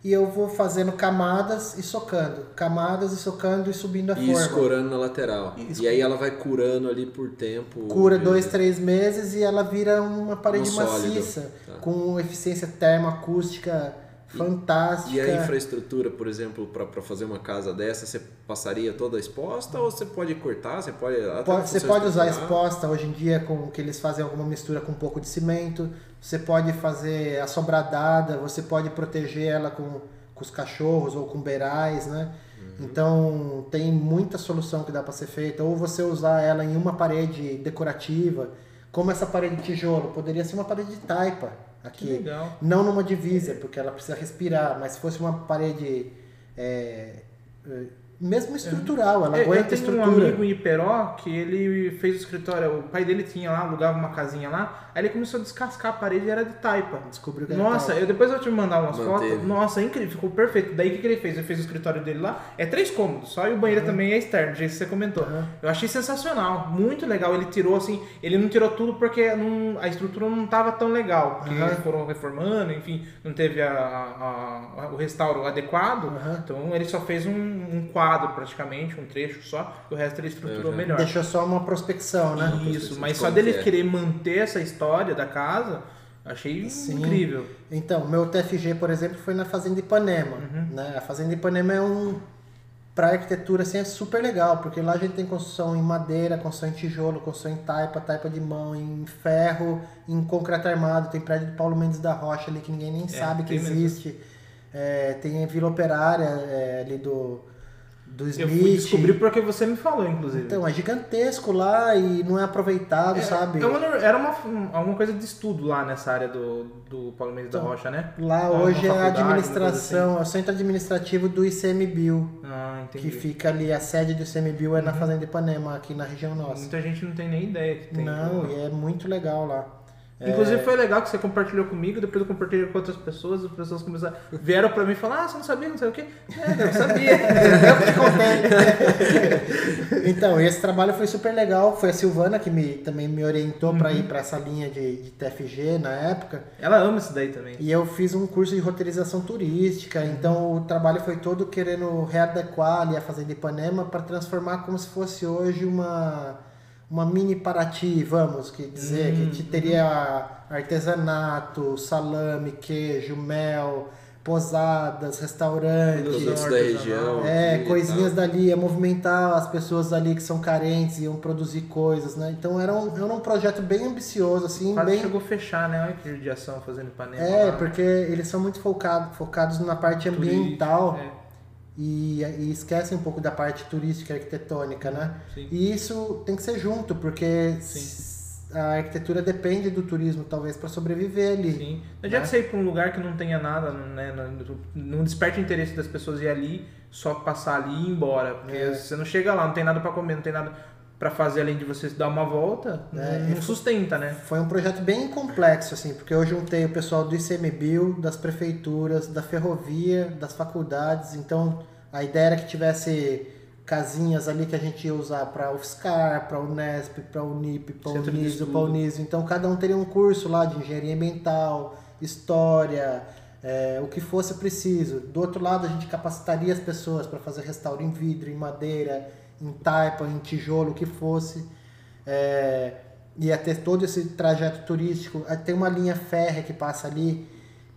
E eu vou fazendo camadas e socando. Camadas e socando e subindo a E forma. escorando na lateral. Isso. E aí ela vai curando ali por tempo. Cura dois, três meses e ela vira uma parede Um maciça. Tá. Com eficiência termoacústica fantástica. E a infraestrutura, por exemplo, para fazer uma casa dessa, você passaria toda exposta ou você pode cortar? Você pode. Pode- você pode usar exposta hoje em dia com que eles fazem alguma mistura com um pouco de cimento. Você pode fazer assobradada, você pode proteger ela com, com os cachorros ou com beirais, né? Uhum. Então tem muita solução que dá para ser feita. Ou você usar ela em uma parede decorativa, como essa parede de tijolo, poderia ser uma parede de taipa aqui. Não numa divisa, porque ela precisa respirar, mas se fosse uma parede é, é, mesmo estrutural, ela Eu, eu aguenta a tenho um estrutura. amigo em Iperó que ele fez o escritório, o pai dele tinha lá, alugava uma casinha lá, aí ele começou a descascar a parede e era de taipa. Descobriu que era Nossa, taipa. eu, depois eu vou te mandar umas Manteve. fotos. Nossa, incrível, ficou perfeito. Daí o que, que ele fez? Ele fez o escritório dele lá, é três cômodos, só e o banheiro também é externo, do jeito que você comentou. Uhum. Eu achei sensacional, muito legal. Ele tirou assim, ele não tirou tudo porque não- a estrutura não estava tão legal, porque Uhum. foram reformando, enfim, não teve a- a- a- o restauro adequado. Uhum. Então ele só fez um, um quadro praticamente, um trecho só, e o resto ele estruturou Uhum. melhor. Deixou só uma prospecção, né? Isso, de mas só dele é. querer manter essa história da casa, achei Sim. incrível. Então, meu TFG, por exemplo, foi na Fazenda Ipanema. Uhum. Né? A Fazenda Ipanema é um. Para arquitetura assim, é super legal, porque lá a gente tem construção em madeira, construção em tijolo, construção em taipa, taipa de mão, em ferro, em concreto armado. Tem prédio de Paulo Mendes da Rocha ali que ninguém nem sabe que É, tem mesmo. existe. É, tem a Vila Operária é, ali do, Eu fui descobrir porque você me falou, inclusive. Então, é gigantesco lá e não é aproveitado, É, sabe? uma- era uma, alguma coisa de estudo lá nessa área do, do Paulo Mendes da Então, Rocha, né? Lá hoje é a administração, é o centro administrativo do ICMBio, Ah, que entendi. fica ali, a sede do ICMBio é na Fazenda Ipanema, aqui na região nossa. Muita gente não tem nem ideia que tem. Não, e é muito legal lá. Inclusive foi legal que você compartilhou comigo, depois eu compartilhei com outras pessoas, as pessoas começaram, vieram pra mim e falaram, ah, você não sabia, não sei o quê. É, eu sabia. Eu então, esse trabalho foi super legal. Foi a Silvana que me, também me orientou para ir para essa linha de, de TFG na época. Ela ama isso daí também. E eu fiz um curso de roteirização turística, então o trabalho foi todo querendo readequar ali a Fazenda Ipanema para transformar como se fosse hoje uma, uma mini Paraty, vamos que dizer, Hum, que te teria artesanato, salame, queijo, mel, posadas, restaurantes. Da região. É, aqui coisinhas dali, ia movimentar as pessoas ali que são carentes, iam produzir coisas, né? Então era um, era um projeto bem ambicioso, assim, Quase bem, chegou a fechar, né? Olha que judiação fazendo Ipanema. é, lá. porque eles são muito focados, focados na parte ambiental Turístico, e, e esquecem um pouco da parte turística arquitetônica, né? sim. E isso tem que ser junto, porque Sim. a arquitetura depende do turismo, talvez, para sobreviver ali. Sim. Não adianta Né? você ir pra um lugar que não tenha nada, né? Não, não desperte o interesse das pessoas ir ali, só passar ali e ir embora. Porque É. você não chega lá, não tem nada pra comer, não tem nada pra fazer além de você dar uma volta, É, não, sustenta, né? Foi um projeto bem complexo, assim, porque eu juntei o pessoal do ICMBio, das prefeituras, da ferrovia, das faculdades. Então, a ideia era que tivesse casinhas ali que a gente ia usar para UFSCar, para Unesp, para Unip, para Uniso, para Uniso. Então, cada um teria um curso lá de engenharia ambiental, história, é, o que fosse preciso. Do outro lado, a gente capacitaria as pessoas para fazer restauro em vidro, em madeira, em taipa, em tijolo, o que fosse. É, ia ter todo esse trajeto turístico. Tem uma linha férrea que passa ali,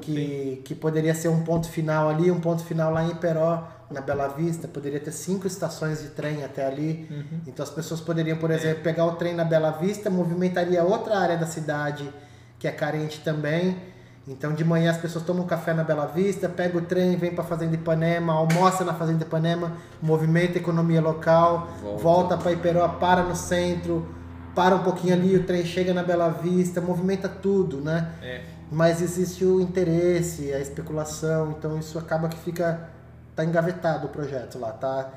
que, que poderia ser um ponto final ali, um ponto final lá em Iperó, na Bela Vista. Poderia ter cinco estações de trem até ali. Uhum. Então as pessoas poderiam, por exemplo, pegar o trem na Bela Vista, movimentaria outra área da cidade que é carente também. Então de manhã as pessoas tomam café na Bela Vista, pega o trem, vem para Fazenda Ipanema, almoça na Fazenda Ipanema, movimenta a economia local, Volta. volta para Iperó, para no centro, para um pouquinho ali, o trem chega na Bela Vista, movimenta tudo, né? É. Mas existe o interesse, a especulação, então isso acaba que fica tá engavetado o projeto lá, tá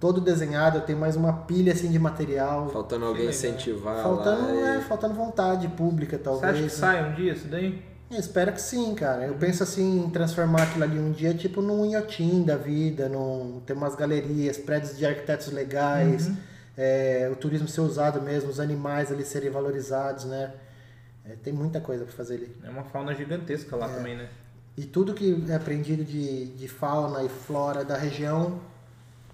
todo desenhado, eu tenho mais uma pilha assim de material, Faltando alguém legal. incentivar faltando, lá. é, e- faltando vontade pública Você acha que talvez. né? sai um dia isso daí? Eu espero que sim, cara. Eu penso assim em transformar aquilo ali um dia tipo num inhotim da vida, num, ter umas galerias, prédios de arquitetos legais, é, o turismo ser usado mesmo, os animais ali serem valorizados, né? É, tem muita coisa pra fazer ali. É uma fauna gigantesca lá É. também, né? E tudo que é aprendido de, de fauna e flora da região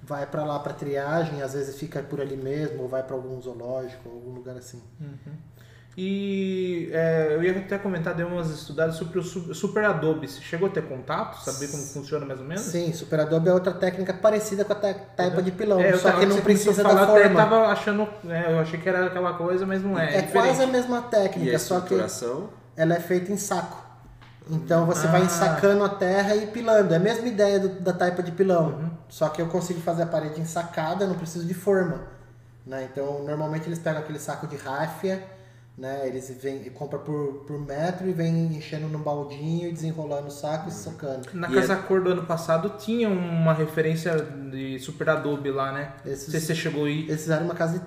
vai pra lá pra triagem, às vezes fica por ali mesmo, ou vai pra algum zoológico, algum lugar assim. E é, eu ia até comentar, dei umas estudadas sobre o su- Super Adobe. Você chegou a ter contato? Saber como funciona mais ou menos? Sim, Super Adobe é outra técnica parecida com a ta- taipa de pilão, É, eu só que não precisa falar, da até forma. tava achando, é, eu achei que era aquela coisa, mas não é. É, diferente. quase a mesma E a técnica, só que ela é feita em saco. Então você vai Ah. ensacando a terra e pilando. É a mesma ideia do- da taipa de pilão. Uhum. Só que eu consigo fazer a parede ensacada, não preciso de forma. Né? Então normalmente eles pegam aquele saco de ráfia, né? eles vêm, compram por, por metro e vêm enchendo no baldinho e desenrolando o saco e socando. Na E Casa Cor do ano passado tinha uma referência de Super Adobe lá, né? Esses- Não sei se você chegou aí. Eles fizeram uma casa de...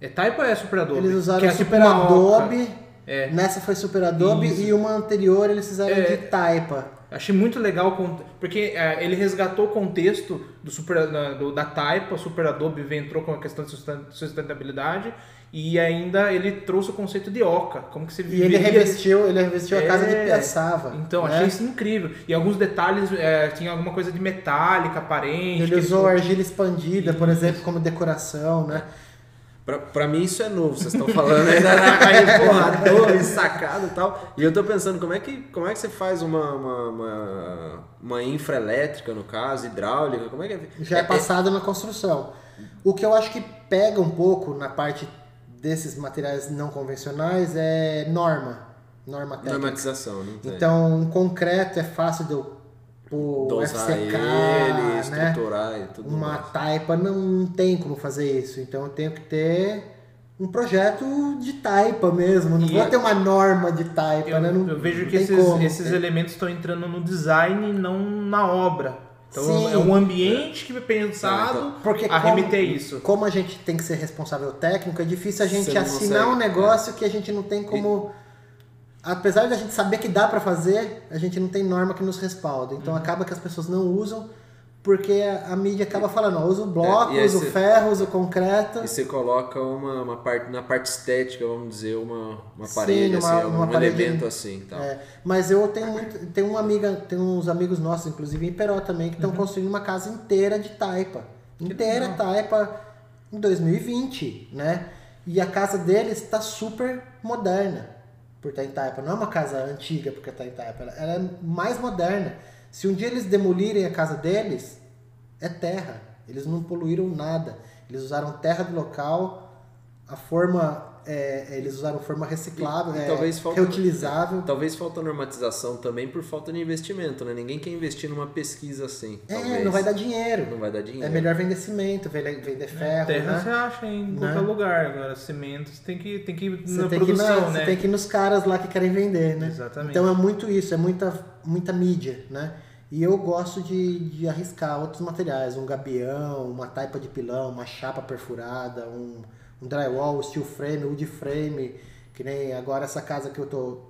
É Taipa ou é Super Adobe? Eles usaram Que é Super tipo uma oca. Adobe. É. Nessa foi Super Adobe Isso. e uma anterior eles fizeram É. de taipa. Achei muito legal, porque é, ele resgatou o contexto do super, da, do- da Taipa, o Super Adobe veio- entrou com a questão de sustent- sustentabilidade e ainda ele trouxe o conceito de oca, como que você E ele viveria- revestiu, ele revestiu a casa de É. Piaçava. Então, né? achei isso incrível. E alguns detalhes, é, tinha alguma coisa de metálica aparente. Ele usou eles- argila expandida, por exemplo, como decoração, né? Pra, pra mim isso é novo, vocês estão falando aí, aí porra, sacado e tal. E eu tô pensando, como é que, como é que você faz uma, uma, uma, uma infra elétrica, no caso, hidráulica, como é que é? Já é passado na construção. O que eu acho que pega um pouco na parte desses materiais não convencionais é norma. Norma técnica. Normatização, não tem. Então, um concreto é fácil de eu pôr Dosar FCK, ele, né? estruturar e tudo Uma mais. taipa não, tem como fazer isso. Então eu tenho que ter um projeto de taipa mesmo. Não E vou ter uma norma de taipa, Eu, né? Não, eu vejo não que tem esses, como. esses elementos estão entrando no design e não na obra. Então Sim. é um ambiente que foi pensado Então, Porque a como- remeter isso. Como a gente tem que ser responsável técnico, é difícil a gente assinar consegue, um negócio que a gente não tem como. Apesar de a gente saber que dá pra fazer, a gente não tem norma que nos respalda. Uhum. Então acaba que as pessoas não usam porque a, mídia acaba falando, ó, usa o bloco, É, usa o ferro, usa o concreto. E você coloca uma, uma parte, na parte estética, vamos dizer, uma, uma Sim, parede, uma- assim, uma um parede- elemento assim tal. É, mas eu tenho muito, tem uma amiga, tem uns amigos nossos, inclusive em Peró também, que estão Uhum. construindo uma casa inteira de taipa. Inteira taipa em 2020, né? E a casa deles está super moderna por estar em taipa. Não é uma casa antiga porque está em taipa, ela é mais moderna. Se um dia eles demolirem a casa deles, é terra. Eles não poluíram nada. Eles usaram terra do local, a forma, é, eles usaram forma reciclável, E- e é, talvez falta- reutilizável. Talvez falta normatização também por falta de investimento, né? Ninguém quer investir numa pesquisa assim. É, talvez. não vai dar dinheiro. Não vai dar dinheiro. É melhor vender cimento, vender, vender ferro, Terra você né? acha em Né? qualquer lugar. Agora, cimentos tem que, tem que ir Você na tem, que ir na- produção, você né? tem que ir nos caras lá que querem vender, né? Exatamente. Então é muito isso, é muita, muita mídia, né? E eu gosto de, de arriscar outros materiais, um gabião, uma taipa de pilão, uma chapa perfurada, um, drywall, steel frame, wood frame, que nem agora essa casa que eu tô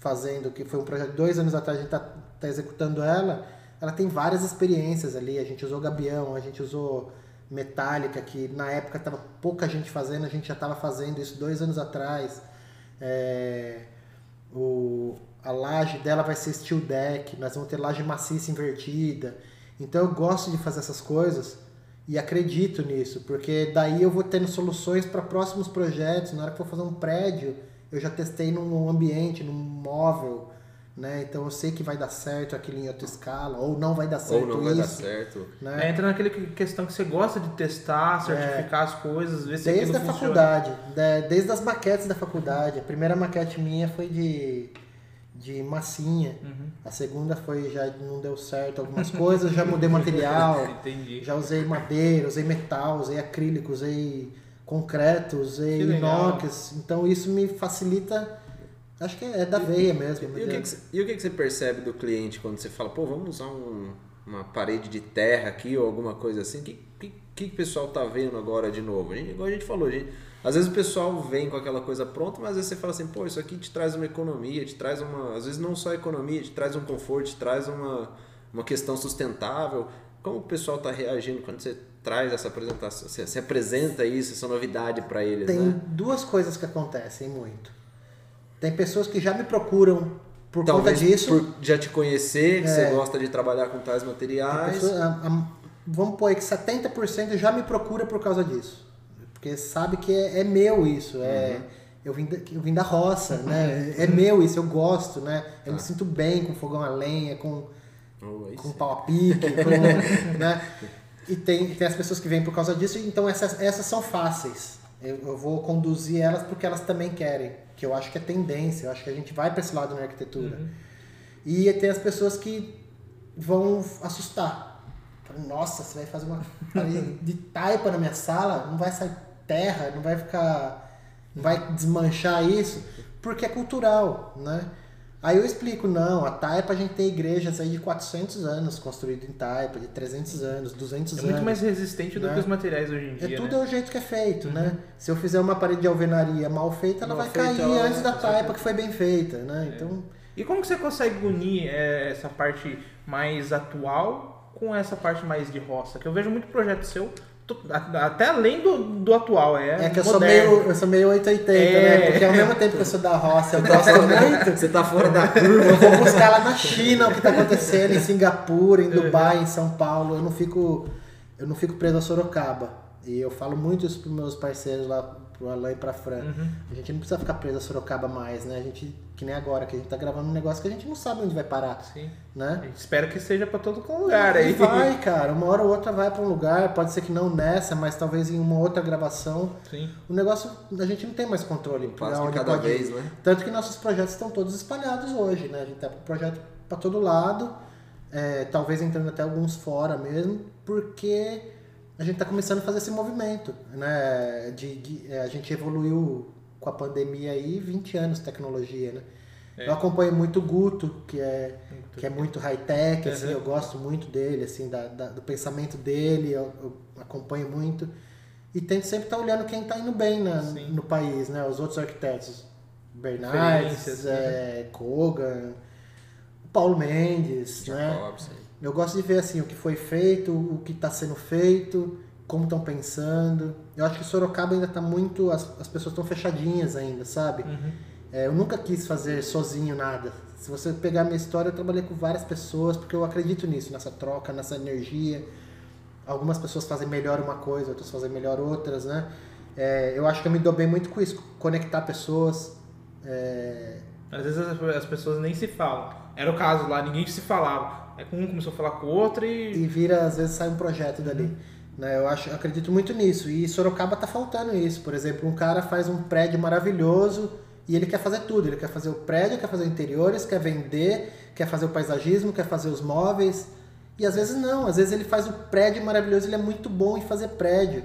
fazendo, que foi um projeto dois anos atrás, a gente tá, tá executando ela, ela tem várias experiências ali, a gente usou gabião, a gente usou metálica, que na época tava pouca gente fazendo, a gente já estava fazendo isso dois anos atrás. É, o, a laje dela vai ser steel deck, nós vamos ter laje maciça invertida. Então eu gosto de fazer essas coisas e acredito nisso, porque daí eu vou tendo soluções para próximos projetos. Na hora que for fazer um prédio, eu já testei num ambiente, num móvel, né? Então eu sei que vai dar certo aquilo em outra escala, ou não vai dar certo Ou não vai dar isso. certo. Né? É, entra naquela que- questão que você gosta de testar, certificar as coisas, ver se Desde a faculdade, de- desde as maquetes da faculdade. A primeira maquete minha foi de, de massinha. Uhum. A segunda foi já não deu certo algumas coisas, já mudei material, Entendi. já usei madeira, usei metal, usei acrílico, usei concreto, usei inox. Então isso me facilita, acho que é da veia mesmo. E o, que que você, e o que que você percebe do cliente quando você fala, pô, vamos usar um- uma parede de terra aqui ou alguma coisa assim? O que, que, que o pessoal tá vendo agora de novo? A gente, igual a gente falou, a gente, Às vezes o pessoal vem com aquela coisa pronta, mas às vezes você fala assim, pô, isso aqui te traz uma economia, te traz uma. Às vezes não só economia, te traz um conforto, te traz uma, uma questão sustentável. Como o pessoal está reagindo quando você traz essa apresentação, você, você apresenta isso, essa novidade para eles, Tem né? duas coisas que acontecem muito. Tem pessoas que já me procuram por Talvez conta disso. por já te conhecer, que É. você gosta de trabalhar com tais materiais. pessoas- a- a- vamos pôr aí que 70% já me procura por causa disso. Porque sabe que é, é meu isso. É, Uhum. eu, vim da, eu vim da roça, né? É meu isso, eu gosto, né? Eu me Tá. sinto bem com fogão a lenha, com, Oh, com pau a pique, com, né? E tem, tem as pessoas que vêm por causa disso, então essas, essas são fáceis. Eu, eu vou conduzir elas porque elas também querem, que eu acho que é tendência, eu acho que a gente vai para esse lado na arquitetura. E tem as pessoas que vão assustar. Nossa, você vai fazer uma de taipa na minha sala, não vai sair terra, não vai ficar. não vai desmanchar isso, porque é cultural, né? Aí eu explico, não, a taipa a gente tem igrejas aí de 400 anos construídas em taipa, de 300 anos, 200 É anos. muito mais resistente do Né? que os materiais hoje em É dia. tudo né? é o jeito que é feito, né? Se eu fizer uma parede de alvenaria mal feita, ela Mal vai feita, cair ela- antes da taipa que foi bem feita, né? Então, E como que você consegue unir é, essa parte mais atual com essa parte mais de roça? Que eu vejo muito projeto seu, até além do, do atual, é, é que eu sou, moderno. meio, eu sou meio 880, É. né? Porque ao mesmo tempo que eu sou da roça, eu gosto muito. Você tá fora da curva. Eu vou buscar lá na China o que está acontecendo, em Singapura, em Dubai, em São Paulo. Eu não fico, eu não fico preso a Sorocaba. E eu falo muito isso para meus parceiros lá, pro Alain e pra Fran. Uhum. A gente não precisa ficar preso a Sorocaba mais, né? A gente, que nem agora, que a gente tá gravando um negócio que a gente não sabe onde vai parar, Sim. A né? gente espera que seja pra todo lugar aí. Vai, cara. Uma hora ou outra vai para um lugar, pode ser que não nessa, mas talvez em uma outra gravação. Sim. O negócio, a gente não tem mais controle. Onde cada pode ir. vez, né? Tanto que nossos projetos estão todos espalhados hoje, né? A gente tá com projeto para todo lado, é, talvez entrando até alguns fora mesmo, porque a gente está começando a fazer esse movimento, né? De, de- é, a gente evoluiu com a pandemia aí 20 anos de tecnologia, né? É. Eu acompanho muito o Guto, que é, que é muito high-tech, assim, Uhum. eu gosto muito dele, assim, da, da- do pensamento dele, eu, eu acompanho muito. E tento sempre estar olhando quem está indo bem na- Sim. no país, né? Os outros arquitetos. Bernardes, Referências, é, Kogan, Paulo Mendes, né? Eu gosto de ver assim o que foi feito, o que está sendo feito, como estão pensando. Eu acho que Sorocaba ainda está muito. As, as pessoas estão fechadinhas ainda, sabe? Uhum. É, eu nunca quis fazer sozinho nada. Se você pegar minha história, eu trabalhei com várias pessoas, porque eu acredito nisso, nessa troca, nessa energia. Algumas pessoas fazem melhor uma coisa, outras fazem melhor outras, né? É, eu acho que eu me dou bem muito com isso, conectar pessoas. É, Às vezes as, as pessoas nem se falam. Era o caso lá, ninguém se falava. Aí um começou a falar com o outro e. e vira, às vezes sai um projeto dali. Né? Eu acho, acredito muito nisso. E Sorocaba tá faltando isso. Por exemplo, um cara faz um prédio maravilhoso e ele quer fazer tudo. Ele quer fazer o prédio, quer fazer interiores, quer vender, quer fazer o paisagismo, quer fazer os móveis. E às vezes não, às vezes ele faz o prédio maravilhoso, ele é muito bom em fazer prédio.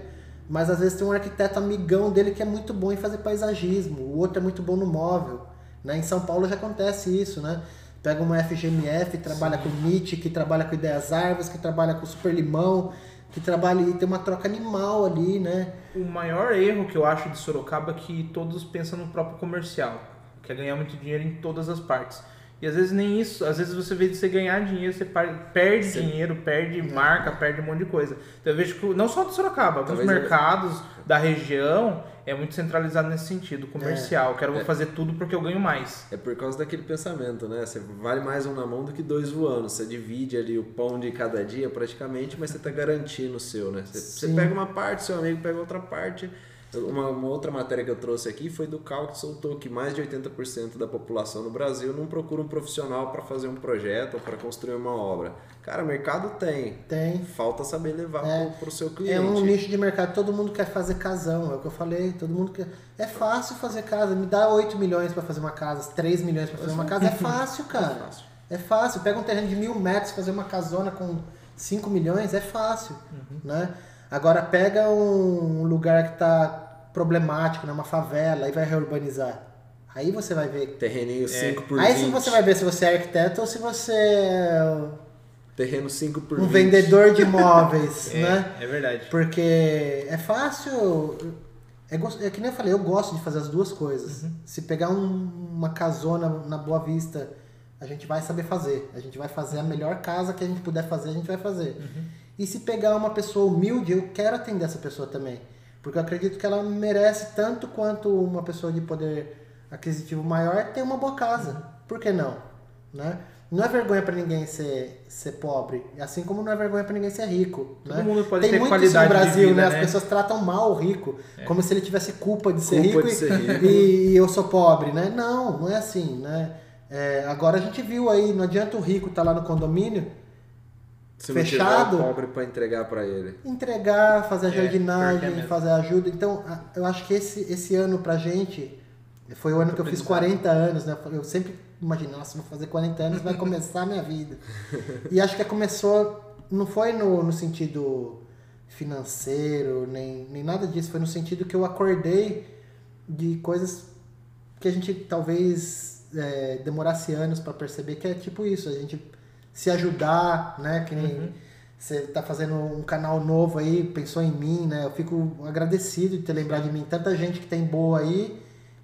Mas às vezes tem um arquiteto amigão dele que é muito bom em fazer paisagismo, o outro é muito bom no móvel. Né? Em São Paulo já acontece isso, né? Pega uma FGMF, trabalha com Nietzsche, que trabalha com Ideias Árvores, que trabalha com Super Limão, que trabalha e tem uma troca animal ali, né? O maior erro que eu acho de Sorocaba é que todos pensam no próprio comercial, quer ganhar muito dinheiro em todas as partes. E às vezes nem isso, às vezes você vê de você ganhar dinheiro, você perde dinheiro, perde marca, perde um monte de coisa. Então eu vejo que não só de Sorocaba, alguns Talvez eu- mercados da região é muito centralizado nesse sentido, comercial. Quero É. fazer tudo porque eu ganho mais. É por causa daquele pensamento, né? Você vale mais um na mão do que dois voando. Você divide ali o pão de cada dia praticamente, mas você tá garantindo o seu, né? Você, você Sim. pega uma parte, seu amigo pega outra parte. Uma, uma outra matéria que eu trouxe aqui foi do Cal que soltou que mais de 80% da população no Brasil não procura um profissional para fazer um projeto ou para construir uma obra. Cara, mercado tem. Tem. Falta saber levar É. para o seu cliente. É um nicho de mercado, todo mundo quer fazer casão, é o que eu falei, todo mundo quer. É fácil fazer casa, me dá 8 milhões pra fazer uma casa, 3 milhões pra fazer uma casa, é fácil, cara. É fácil. É fácil, pega um terreno de mil metros, fazer uma casona com 5 milhões, é fácil, né? Agora pega um lugar que tá problemático, né, uma favela, e vai reurbanizar. Aí você vai ver. Terreninho 5 por Aí 20. se você vai ver se você é arquiteto ou se você é Terreno 5 por um 20. vendedor de imóveis, É, né? é verdade. Porque é fácil. É, é que nem eu falei, eu gosto de fazer as duas coisas. Se pegar um- uma casona na Boa Vista, a gente vai saber fazer. A gente vai fazer a melhor casa que a gente puder fazer, a gente vai fazer. E se pegar uma pessoa humilde, eu quero atender essa pessoa também. Porque eu acredito que ela merece tanto quanto uma pessoa de poder aquisitivo maior ter uma boa casa. Por que não? Né? Não é vergonha pra ninguém ser, ser pobre, assim como não é vergonha pra ninguém ser rico. Todo né? mundo pode Tem ter muito qualidade isso no Brasil, vida, né? As né? pessoas tratam mal o rico, como se ele tivesse culpa de ser Culpa rico, de e, ser rico. e eu sou pobre, né? Não, não é assim, né? É, agora a gente viu aí, não adianta o rico estar lá no condomínio, Se Fechado. não tiver o pobre pra entregar pra ele. entregar, fazer a É, é jardinagem, mesmo. fazer ajuda. Então, eu acho que esse, esse ano pra gente foi o ano que eu fiz aprendizado. 40 anos, né? Eu sempre imaginei, nossa, vou fazer 40 anos, vai começar a minha vida. E acho que começou, não foi no, no sentido financeiro, nem, nem nada disso, foi no sentido que eu acordei de coisas que a gente talvez é, demorasse anos pra perceber, que é tipo isso, a gente se ajudar, né? Que nem você tá fazendo um canal novo aí, pensou em mim, né? Eu fico agradecido de ter lembrado de mim. Tanta gente que tem boa aí.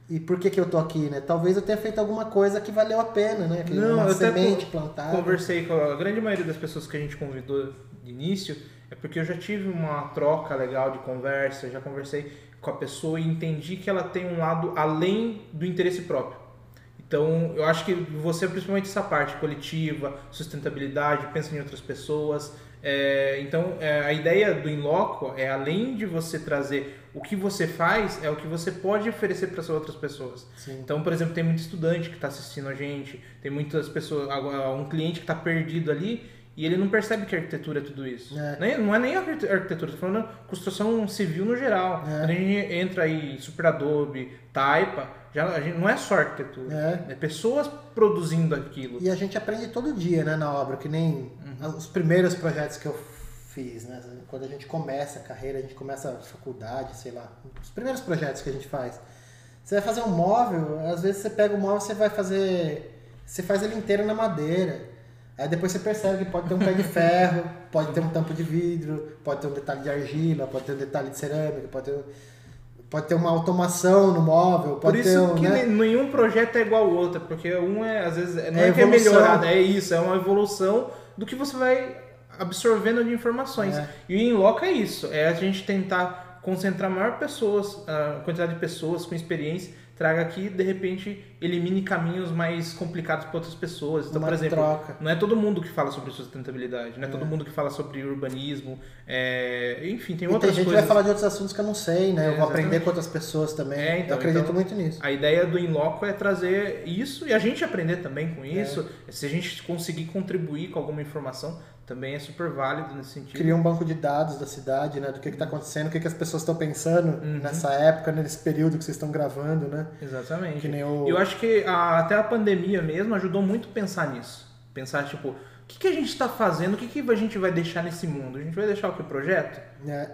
E por que que eu tô aqui, né? Talvez eu tenha feito alguma coisa que valeu a pena, né? Que Não, uma eu semente plantada. Conversei com a grande maioria das pessoas que a gente convidou de início, é porque eu já tive uma troca legal de conversa, já conversei com a pessoa e entendi que ela tem um lado além do interesse próprio. Então, eu acho que você, principalmente essa parte coletiva, sustentabilidade, pensa em outras pessoas. é, então, é, a ideia do Inloco é, além de você trazer o que você faz, é o que você pode oferecer para as outras pessoas. Sim. Então, por exemplo, tem muito estudante que está assistindo a gente, tem muitas pessoas, um cliente que está perdido ali e ele não percebe que a arquitetura é tudo isso. É. Nem- não é nem a arquite- arquitetura, estou falando construção civil no geral. É. A gente entra aí em Super Adobe, Taipa, já, a gente, não é só arquitetura, É. é pessoas produzindo aquilo. E a gente aprende todo dia, né, na obra, que nem os primeiros projetos que eu fiz, né? Quando a gente começa a carreira, a gente começa a faculdade, sei lá, os primeiros projetos que a gente faz. Você vai fazer um móvel, às vezes você pega o móvel, você vai fazer, você faz ele inteiro na madeira. Aí depois você percebe que pode ter um pé de ferro, pode ter um tampo de vidro, pode ter um detalhe de argila, pode ter um detalhe de cerâmica, pode ter, pode ter uma automação no móvel, Por pode ter isso um, que né? ne- nenhum projeto é igual ao outro, porque um é, às vezes, não É é, que é melhorado, é isso, é uma evolução do que você vai absorvendo de informações. É. E o Inloco é isso, é a gente tentar concentrar maior pessoas, a quantidade de pessoas com experiência, traga aqui, de repente, elimine caminhos mais complicados para outras pessoas. Então, Uma por exemplo, troca. não é todo mundo que fala sobre sustentabilidade, não é, todo mundo que fala sobre urbanismo, é, enfim, tem E outras tem gente coisas. vai falar de outros assuntos que eu não sei, né? É, eu vou aprender exatamente. com outras pessoas também. É, então, eu acredito então- muito nisso. A ideia do Inloco é trazer isso e a gente aprender também com É. isso. Se a gente conseguir contribuir com alguma informação, também é super válido nesse sentido. Cria um banco de dados da cidade, né? Do que está acontecendo, o que, que as pessoas estão pensando Uhum. nessa época, né, nesse período que vocês estão gravando, né? Exatamente. Que nem o- Eu acho que a- até a pandemia mesmo ajudou muito a pensar nisso. Pensar, tipo, o que, que a gente está fazendo? O que, que a gente vai deixar nesse mundo? A gente vai deixar o que? Projeto? É,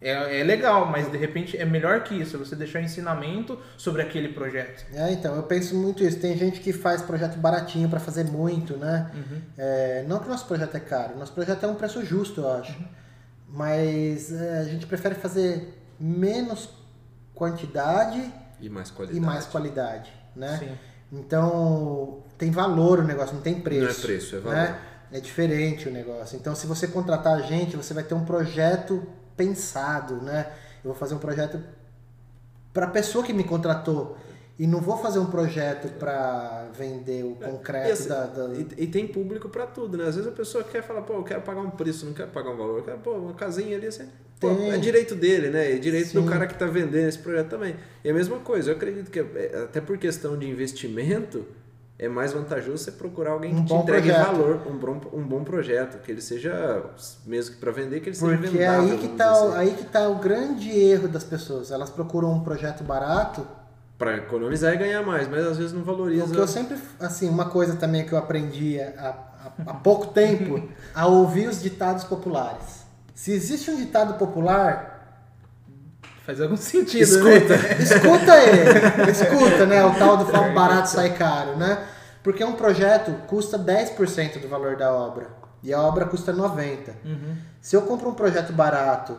É, é legal, mas de repente é melhor que isso. Você deixar ensinamento sobre aquele projeto. é, então, eu penso muito isso. Tem gente que faz projeto baratinho para fazer muito, né? Uhum. É, não que o nosso projeto é caro, nosso projeto é um preço justo, eu acho. Uhum. Mas é, a gente prefere fazer menos quantidade E mais qualidade. e mais qualidade, né? Sim. Então, tem valor o negócio, não tem preço. Não é preço, é valor. Né? É diferente o negócio. Então, se você contratar a gente, você vai ter um projeto pensado, né? Eu vou fazer um projeto para a pessoa que me contratou. E não vou fazer um projeto para vender o E, concreto assim, da, da- e- e tem público pra tudo, né? Às vezes a pessoa quer falar, pô, eu quero pagar um preço, não quero pagar um valor. Eu quero, pô, uma casinha ali, assim. Pô, é direito dele, né? É direito Sim. do cara que tá vendendo esse projeto também. E a mesma coisa, eu acredito que é- até por questão de investimento, é mais vantajoso você procurar alguém Um que te entregue projeto. valor, um bom, um bom projeto, que ele seja, mesmo que para vender, que ele seja Porque é vendável. aí que, tá, assim. aí que tá o grande erro das pessoas. Elas procuram um projeto barato Pra economizar e ganhar mais, mas às vezes não valoriza. O que eu sempre, assim, uma coisa também que eu aprendi há, há, há pouco tempo, a ouvir os ditados populares. Se existe um ditado popular, Faz algum sentido, Escuta. né? escuta ele, escuta, né? O tal do fala barato sai caro, né? Porque um projeto custa 10% do valor da obra e a obra custa 90%. Uhum. Se eu compro um projeto barato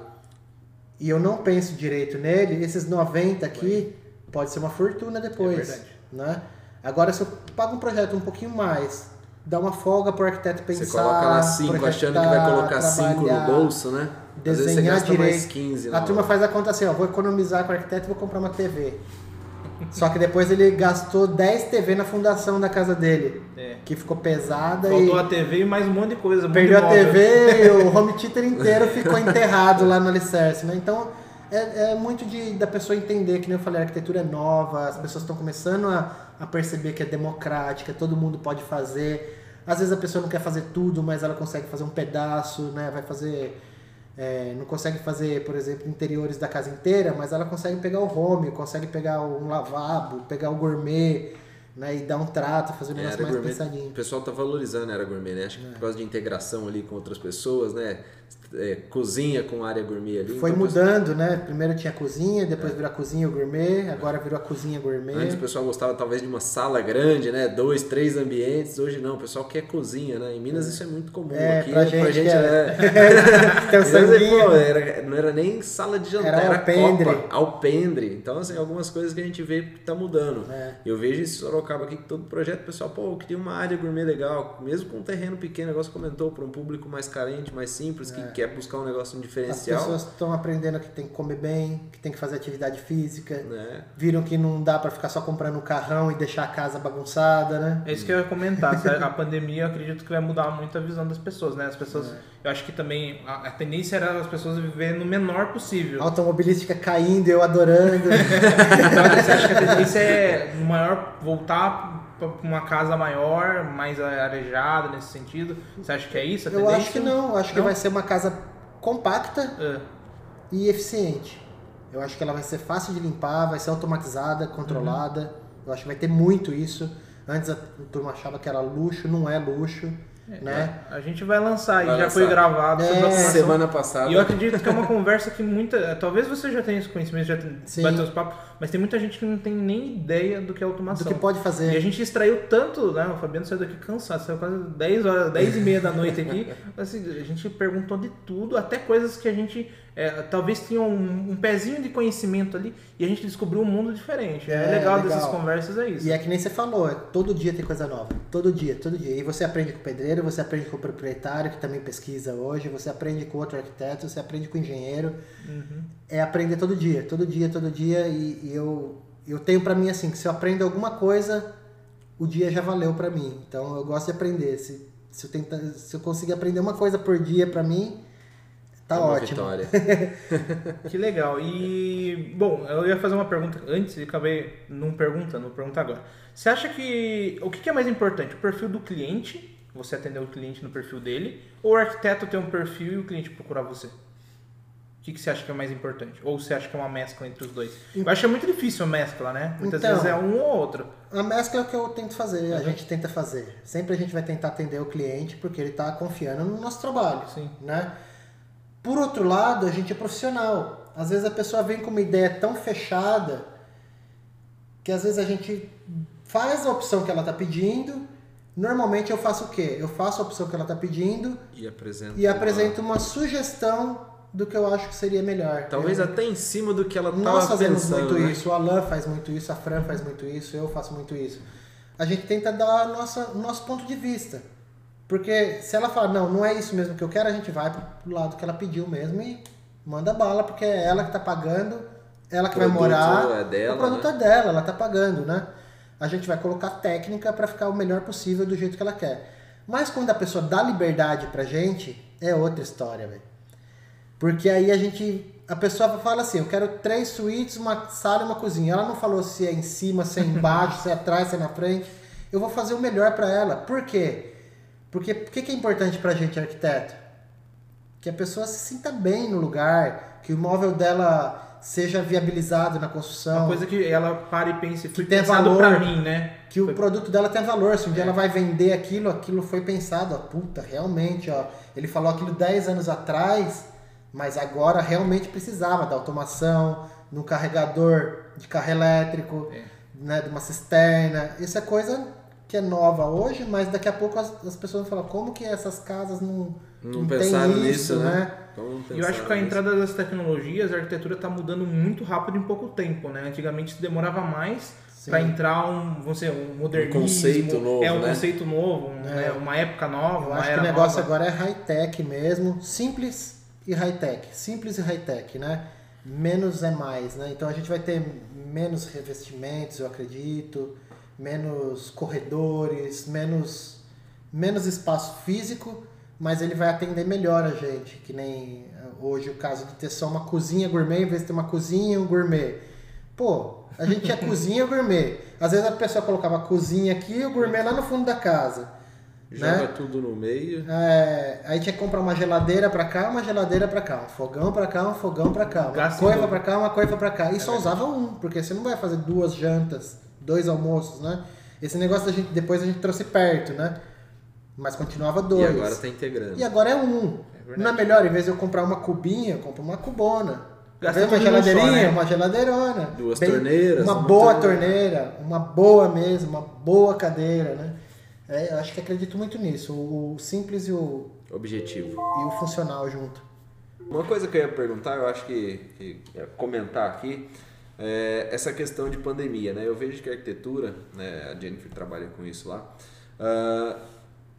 e eu não penso direito nele, esses 90 aqui pode ser uma fortuna depois. É verdade. né? Agora, se eu pago um projeto um pouquinho mais, dá uma folga pro arquiteto pensar. Você coloca lá 5 achando que vai projetar, colocar 5 no trabalhar, bolso, né? Às vezes você Desenhar gasta direito. mais 15. A turma hora. faz a conta assim, ó, vou economizar com o arquiteto e vou comprar uma TV. Só que depois ele gastou 10 TV na fundação da casa dele, É. que ficou pesada Faltou e a TV e mais um monte de coisa. um perdeu de a. TV e o home theater inteiro ficou enterrado lá no alicerce, né? Então é, é muito de, da pessoa entender, que nem eu falei, a arquitetura é nova, as pessoas estão começando a, a perceber que é democrática, todo mundo pode fazer. Às vezes a pessoa não quer fazer tudo, mas ela consegue fazer um pedaço, né? Vai fazer. é, não consegue fazer, por exemplo, interiores da casa inteira, mas ela consegue pegar o home, consegue pegar um lavabo, pegar o gourmet, né? E dar um trato, fazer um É, negócio mais gourmet, pensadinho. o pessoal tá valorizando a área gourmet, né? Acho que por causa de integração ali com outras pessoas, né? É, cozinha com área gourmet ali. Foi então, o pessoal- mudando, né? Primeiro tinha cozinha, depois virou a cozinha gourmet, agora virou a cozinha gourmet. Antes o pessoal gostava talvez de uma sala grande, né? Dois, três ambientes. Hoje não, o pessoal quer cozinha, né? Em Minas isso é muito comum. É, Aqui pra é- gente que é. Tem o Minas, pô, era, não era nem sala de jantar, Era era, alpendre. copa, alpendre. Então, assim, algumas coisas que a gente vê que tá mudando. É. Eu vejo esse Sorocaba aqui, que todo projeto, o pessoal, pô, eu queria uma área gourmet legal, mesmo com um terreno pequeno, o negócio comentou, para um público mais carente, mais simples, que quer buscar um negócio um As diferencial. pessoas estão aprendendo que tem que comer bem, que tem que fazer atividade física. Né? Viram que não dá pra ficar só comprando um carrão e deixar a casa bagunçada, né? É isso que eu ia comentar. A pandemia, eu acredito que vai mudar muito a visão das pessoas, né? As pessoas, eu acho que também a, a tendência era as pessoas viverem no menor possível. Automobilística caindo, eu adorando. Então, você acha que a tendência é no maior voltar para uma casa maior, mais arejada nesse sentido? Você acha que é isso? Eu acho que não, eu acho que Não? vai ser uma casa compacta É. e eficiente. Eu acho que ela vai ser fácil de limpar, vai ser automatizada, controlada. Eu acho que vai ter muito isso. Antes a turma achava que era luxo, não é luxo, né? A gente vai lançar e Vai já lançar. foi gravado É. Semana passada. E eu acredito que é uma conversa que muita. Talvez você já tenha esse conhecimento, já tem- Sim. bateu os papos, mas tem muita gente que não tem nem ideia do que é automação. Do que pode E a fazer. gente extraiu tanto, né? O Fabiano saiu daqui cansado, saiu quase 10 horas, 10 e meia da noite aqui. Assim, a gente perguntou de tudo, até coisas que a gente é, talvez tinha um, um pezinho de conhecimento ali e a gente descobriu um mundo diferente. É, É, legal, legal. dessas conversas, é isso. E é que nem você falou, é, todo dia tem coisa nova. Todo dia, todo dia. E você aprende com o pedreiro, você aprende com o proprietário, que também pesquisa hoje, você aprende com outro arquiteto, você aprende com o engenheiro. É aprender todo dia, todo dia, todo dia. E, e eu, eu tenho pra mim assim, que se eu aprendo alguma coisa, o dia já valeu pra mim. Então eu gosto de aprender. Se, se, eu, tentar, se eu conseguir aprender uma coisa por dia pra mim, tá É uma ótimo. vitória. Que legal. E, bom, eu ia fazer uma pergunta antes e acabei não perguntando, vou perguntar agora. Você acha que. O que é mais importante? O perfil do cliente, você atender o cliente no perfil dele, ou o arquiteto ter um perfil e o cliente procurar você? O que, que você acha que é mais importante? Ou você acha que é uma mescla entre os dois? Eu acho que é muito difícil a mescla, né? Muitas Então. vezes é um ou outro. A mescla é o que eu tento fazer, a Uhum. gente tenta fazer. Sempre a gente vai tentar atender o cliente porque ele está confiando no nosso trabalho, Sim. né? Por outro lado, a gente é profissional. Às vezes a pessoa vem com uma ideia tão fechada que às vezes a gente faz a opção que ela está pedindo. Normalmente eu faço o quê? Eu faço a opção que ela está pedindo E apresenta. e apresento uma sugestão do que eu acho que seria melhor. Talvez Eu- até em cima do que ela nós tava fazemos pensando. muito né? isso, o Alan faz muito isso, a Fran faz muito isso, eu faço muito isso. A gente tenta dar nossa, o nosso ponto de vista. Porque se ela falar, não, não é isso mesmo que eu quero, a gente vai pro lado que ela pediu mesmo e manda bala, porque é ela que tá pagando, ela que vai morar. é dela, o produto né? é dela, ela tá pagando, né? A gente vai colocar técnica para ficar o melhor possível do jeito que ela quer. Mas quando a pessoa dá liberdade pra gente, é outra história, velho. Porque aí a gente. A pessoa fala assim: eu quero três suítes, uma sala e uma cozinha. Ela não falou se é em cima, se é embaixo, se é atrás, se é na frente. Eu vou fazer o melhor para ela. Por quê? Porque o que, que é importante pra gente, arquiteto? Que a pessoa se sinta bem no lugar, que o imóvel dela seja viabilizado na construção. Uma coisa que ela para e pense, foi tem pensado valor. pra mim, né? Que o Foi- produto dela tem valor. Se um dia ela vai vender aquilo, aquilo foi pensado. Ó, puta, realmente, ó. Ele falou aquilo 10 anos atrás, mas agora realmente precisava da automação, no carregador de carro elétrico, É. né, de uma cisterna. Isso é coisa que é nova hoje, mas daqui a pouco as, as pessoas vão falar como que essas casas não, Não, não tem pensaram isso, nisso, né? né? Eu acho que com a nisso? entrada das tecnologias, a arquitetura está mudando muito rápido em pouco tempo, né? Antigamente se demorava mais para entrar um, vamos dizer, um modernismo, conceito novo, é um né? conceito novo, um, É. né? uma época nova, Eu acho que o negócio nova. agora é high-tech mesmo, simples e high-tech. Simples e high-tech, né? Menos é mais, né? Então a gente vai ter menos revestimentos, eu acredito, menos corredores, menos, menos espaço físico, mas ele vai atender melhor a gente, que nem eh, hoje o caso de ter só uma cozinha gourmet em vez de ter uma cozinha e um gourmet. Pô, a gente tinha cozinha e gourmet. Às vezes a pessoa colocava a cozinha aqui e o gourmet lá no fundo da casa. Joga né? tudo no meio. É, aí tinha que comprar uma geladeira pra cá, uma geladeira pra cá, um fogão pra cá, um fogão pra cá, uma Gasto em coifa pra cá, uma coifa pra cá. E É só usava um, porque você não vai fazer duas jantas, dois almoços, né? Esse negócio da gente, depois a gente trouxe perto, né? Mas continuava dois. E agora tá integrando. E agora é um. verdade. não é melhor, em vez de eu comprar uma cubinha, eu compro uma cubona. Gasta de tudo uma num só, geladeirinha, né? uma geladeirona. Duas torneiras, Uma uma boa torneira. torneira, uma boa mesa, uma boa cadeira, né? É, eu acho que acredito muito nisso. O, o simples e o, Objetivo. e o funcional junto. Uma coisa que eu ia perguntar, eu acho que, que ia comentar aqui, é essa questão de pandemia, né? Eu vejo que a arquitetura, né, a Jennifer trabalha com isso lá. ah,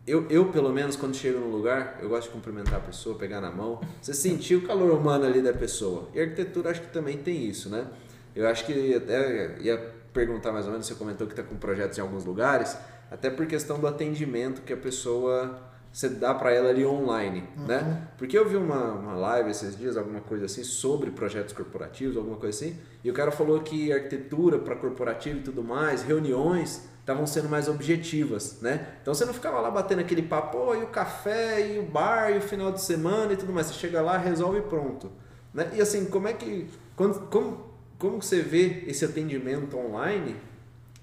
eu, eu, pelo menos, quando chego num lugar, eu gosto de cumprimentar a pessoa, pegar na mão. Você sentir o calor humano ali da pessoa. E a arquitetura acho que também tem isso, né? Eu acho que até ia perguntar mais ou menos, você comentou que está com projetos em alguns lugares, até por questão do atendimento que a pessoa você dá para ela ali online, né? Porque eu vi uma, uma live esses dias, alguma coisa assim, sobre projetos corporativos, alguma coisa assim, e o cara falou que arquitetura para corporativo e tudo mais, reuniões estavam sendo mais objetivas, né? Então você não ficava lá batendo aquele papo, "Pô, e o café, e o bar, e o final de semana e tudo mais. Você chega lá, resolve e pronto. Né? E assim, como é que. Quando, como, como você vê esse atendimento online,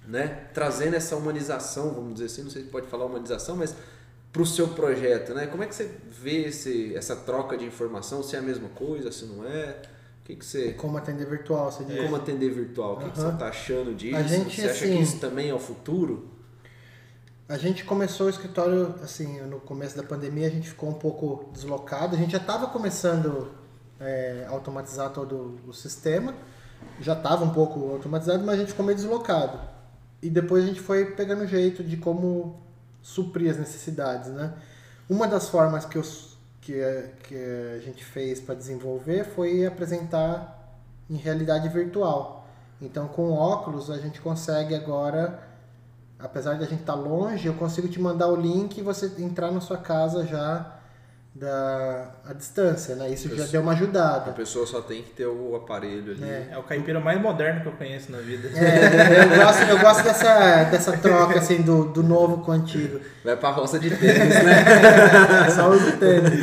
né? Trazendo essa humanização, vamos dizer assim, não sei se pode falar humanização, mas para o seu projeto, né? Como é que você vê esse, essa troca de informação? Se é a mesma coisa, se não é? O que, que você. Como atender virtual, você diz. Como atender virtual? O que, que você está achando disso? A gente, você acha assim, que isso também é o futuro? A gente começou o escritório, assim, no começo da pandemia a gente ficou um pouco deslocado. A gente já estava começando é, a automatizar todo o sistema. Já estava um pouco automatizado, mas a gente ficou meio deslocado. E depois a gente foi pegando jeito de como suprir as necessidades, né? Uma das formas que, eu, que, a- que a gente fez para desenvolver foi apresentar em realidade virtual. Então, com óculos, a gente consegue agora apesar de a gente estar longe, eu consigo te mandar o link e você entrar na sua casa já da a distância, né? Isso já Isso. deu uma A ajudada. pessoa só tem que ter o aparelho ali. É. É o caipira mais moderno que eu conheço na vida. É, eu gosto, eu gosto dessa, dessa troca assim do, do novo com o antigo. Vai pra roça de tênis, né? Só uso tênis.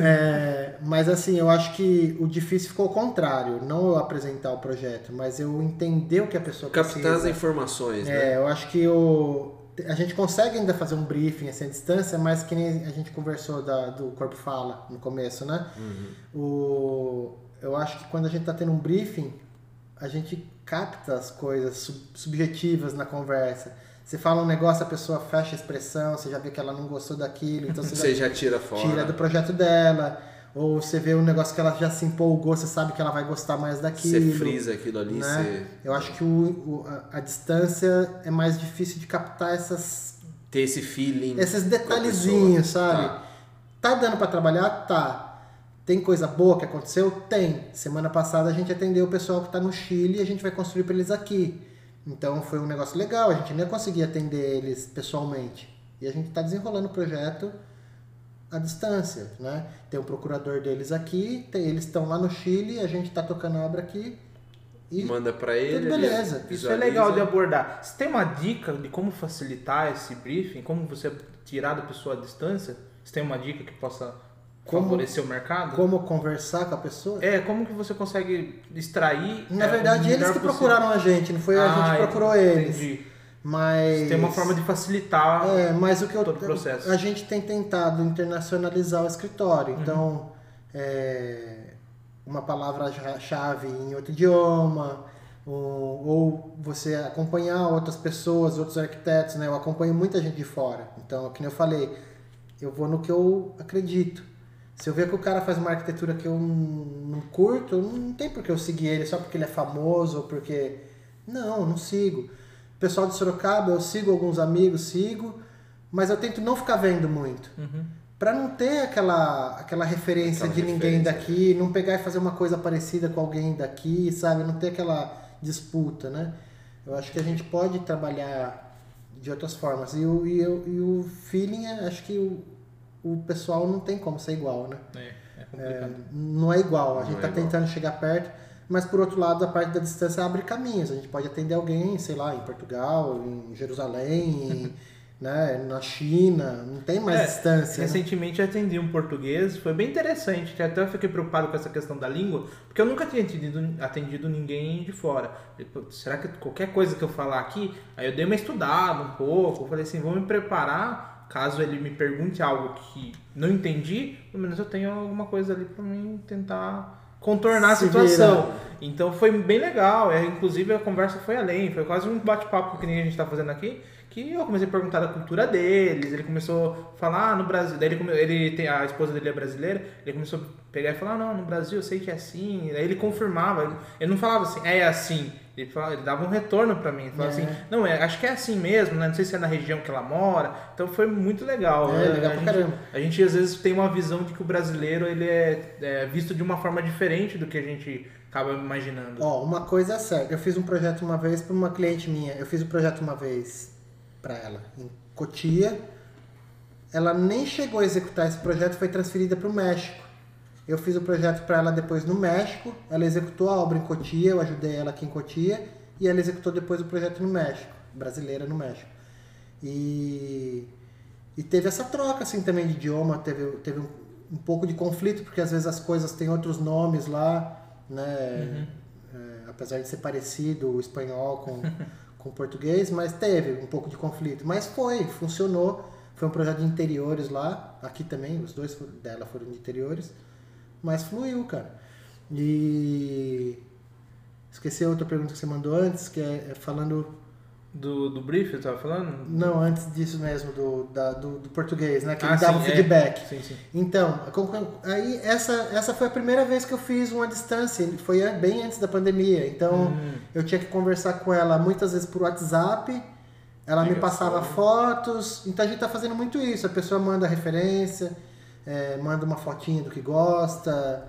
É, mas assim, eu acho que o difícil ficou o contrário. Não eu apresentar o projeto, mas eu entender o que a pessoa Captar as precisa. informações, né? É, eu acho que o, a gente consegue ainda fazer um briefing assim, à distância, mas que nem a gente conversou da, do Corpo Fala no começo, né? O, eu acho que quando a gente está tendo um briefing, a gente capta as coisas sub- subjetivas na conversa. Você fala um negócio, a pessoa fecha a expressão, você já vê que ela não gostou daquilo, então você, Você já já tira fora. tira do projeto dela. Ou você vê um negócio que ela já se empolgou, você sabe que ela vai gostar mais Você daquilo frisa aquilo ali, né? você Eu acho que o, o- a, a distância é mais difícil de captar essas, ter esse feeling. esses detalhezinhos, sabe? Tá. Tá. dando pra trabalhar? Tá. Tem coisa boa que aconteceu? Tem. Semana passada a gente atendeu o pessoal que tá no Chile e a gente vai construir pra eles aqui. Então foi um negócio legal, a gente nem ia conseguir atender eles pessoalmente. E a gente tá desenrolando o projeto à distância, né? Tem o procurador deles aqui, tem- eles estão lá no Chile, a gente tá tocando a obra aqui. E Manda pra ele. Tudo beleza. ele Isso é legal de abordar. Você tem uma dica de como facilitar esse briefing? Como você tirar da pessoa a distância? Você tem uma dica que possa Como- favorecer o mercado? como conversar com a pessoa? É, como que você consegue extrair... Na é, verdade, eles que possível? procuraram a gente, não foi a Ah, gente que procurou eles. Entendi. Mas. Tem uma forma de facilitar... É, mas o que eu, todo o processo. a gente tem tentado internacionalizar o escritório. Uhum. Então, é, uma palavra-chave em outro idioma, ou, ou você acompanhar outras pessoas, outros arquitetos, né? Eu acompanho muita gente de fora. Então, como eu falei, eu vou no que eu acredito. Se eu ver que o cara faz uma arquitetura que eu não curto, não tem por que eu seguir ele só porque ele é famoso ou porque. Não, não sigo. Pessoal de Sorocaba, eu sigo alguns amigos, sigo, mas eu tento não ficar vendo muito. Uhum. Pra não ter aquela, aquela referência Aquela de ninguém referência. daqui, não pegar e fazer uma coisa parecida com alguém daqui, sabe? Não ter aquela disputa, né? Eu acho que a gente pode trabalhar de outras formas. E o, e o, e o feeling, é- acho que o, o pessoal não tem como ser igual, né? É, é É, complicado. não é igual, a Não gente é tá igual. tentando chegar perto, mas por outro lado, a parte da distância abre caminhos. A gente pode atender alguém, sei lá, em Portugal, em Jerusalém, em, né, na China, não tem mais É, distância. né? Recentemente eu atendi um português, foi bem interessante, que até eu fiquei preocupado com essa questão da língua, porque eu nunca tinha atendido, atendido ninguém de fora. Falei, "Pô, Será que qualquer coisa que eu falar aqui, aí eu dei uma estudada um pouco, falei assim, vou me preparar, caso ele me pergunte algo que não entendi, pelo menos eu tenho alguma coisa ali pra mim tentar contornar a situação. virar. Então foi bem legal, é, inclusive a conversa foi além, foi quase um bate-papo que nem a gente tá fazendo aqui, que eu comecei a perguntar da cultura deles, ele começou a falar ah, no Brasil, daí ele, come- ele tem, a esposa dele é brasileira, ele começou a pegar e falar, ah, não, no Brasil eu sei que é assim, daí ele confirmava, ele não falava assim, é assim, ele, falava, ele dava um retorno pra mim, ele falava É. assim, não, é, acho que é assim mesmo, né? não sei se é na região que ela mora, então foi muito legal. É, né? legal a, pra gente, caramba. a gente às vezes tem uma visão de que o brasileiro ele é, é visto de uma forma diferente do que a gente acaba imaginando. Ó, uma coisa é certa. Eu fiz um projeto uma vez para uma cliente minha. Eu fiz o projeto uma vez para ela em Cotia. Ela nem chegou a executar esse projeto, foi transferida para o México. Eu fiz o projeto para ela depois no México. Ela executou a obra em Cotia, eu ajudei ela aqui em Cotia e ela executou depois o projeto no México, brasileira no México. E e teve essa troca assim também de idioma, teve, teve um, um pouco de conflito, porque às vezes as coisas têm outros nomes lá, né? É, apesar de ser parecido o espanhol com, com o português, mas teve um pouco de conflito. Mas foi, funcionou. Foi um projeto de interiores lá, aqui também, os dois dela foram de interiores, mas fluiu, cara. E esqueci a outra pergunta que você mandou antes, que é, é falando Do, do brief, eu tava falando? não, antes disso mesmo, do, da- do, do português, né? Que Ah, ele dava sim, é. feedback. Sim, sim. Então, aí essa, essa foi a primeira vez que eu fiz uma distância, foi bem antes da pandemia. Então, Hum. eu tinha que conversar com ela muitas vezes por WhatsApp, ela me passava fotos. Então, a gente tá fazendo muito isso. A pessoa manda referência, é, manda uma fotinha do que gosta.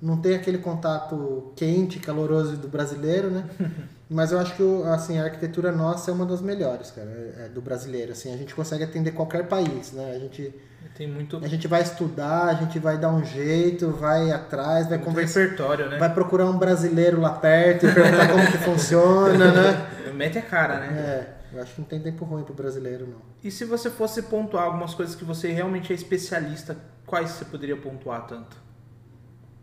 Não tem aquele contato quente, caloroso do brasileiro, né? Mas eu acho que assim, a arquitetura nossa é uma das melhores, cara, é, é do brasileiro. Assim, a gente consegue atender qualquer país, né? A gente, Tem muito, a gente vai estudar, a gente vai dar um jeito, vai atrás, vai conversar, repertório, né? vai procurar um brasileiro lá perto e perguntar como que funciona, né? Mete a cara, né? É, eu acho que não tem tempo ruim pro brasileiro, não. E se você fosse pontuar algumas coisas que você realmente é especialista, quais você poderia pontuar tanto?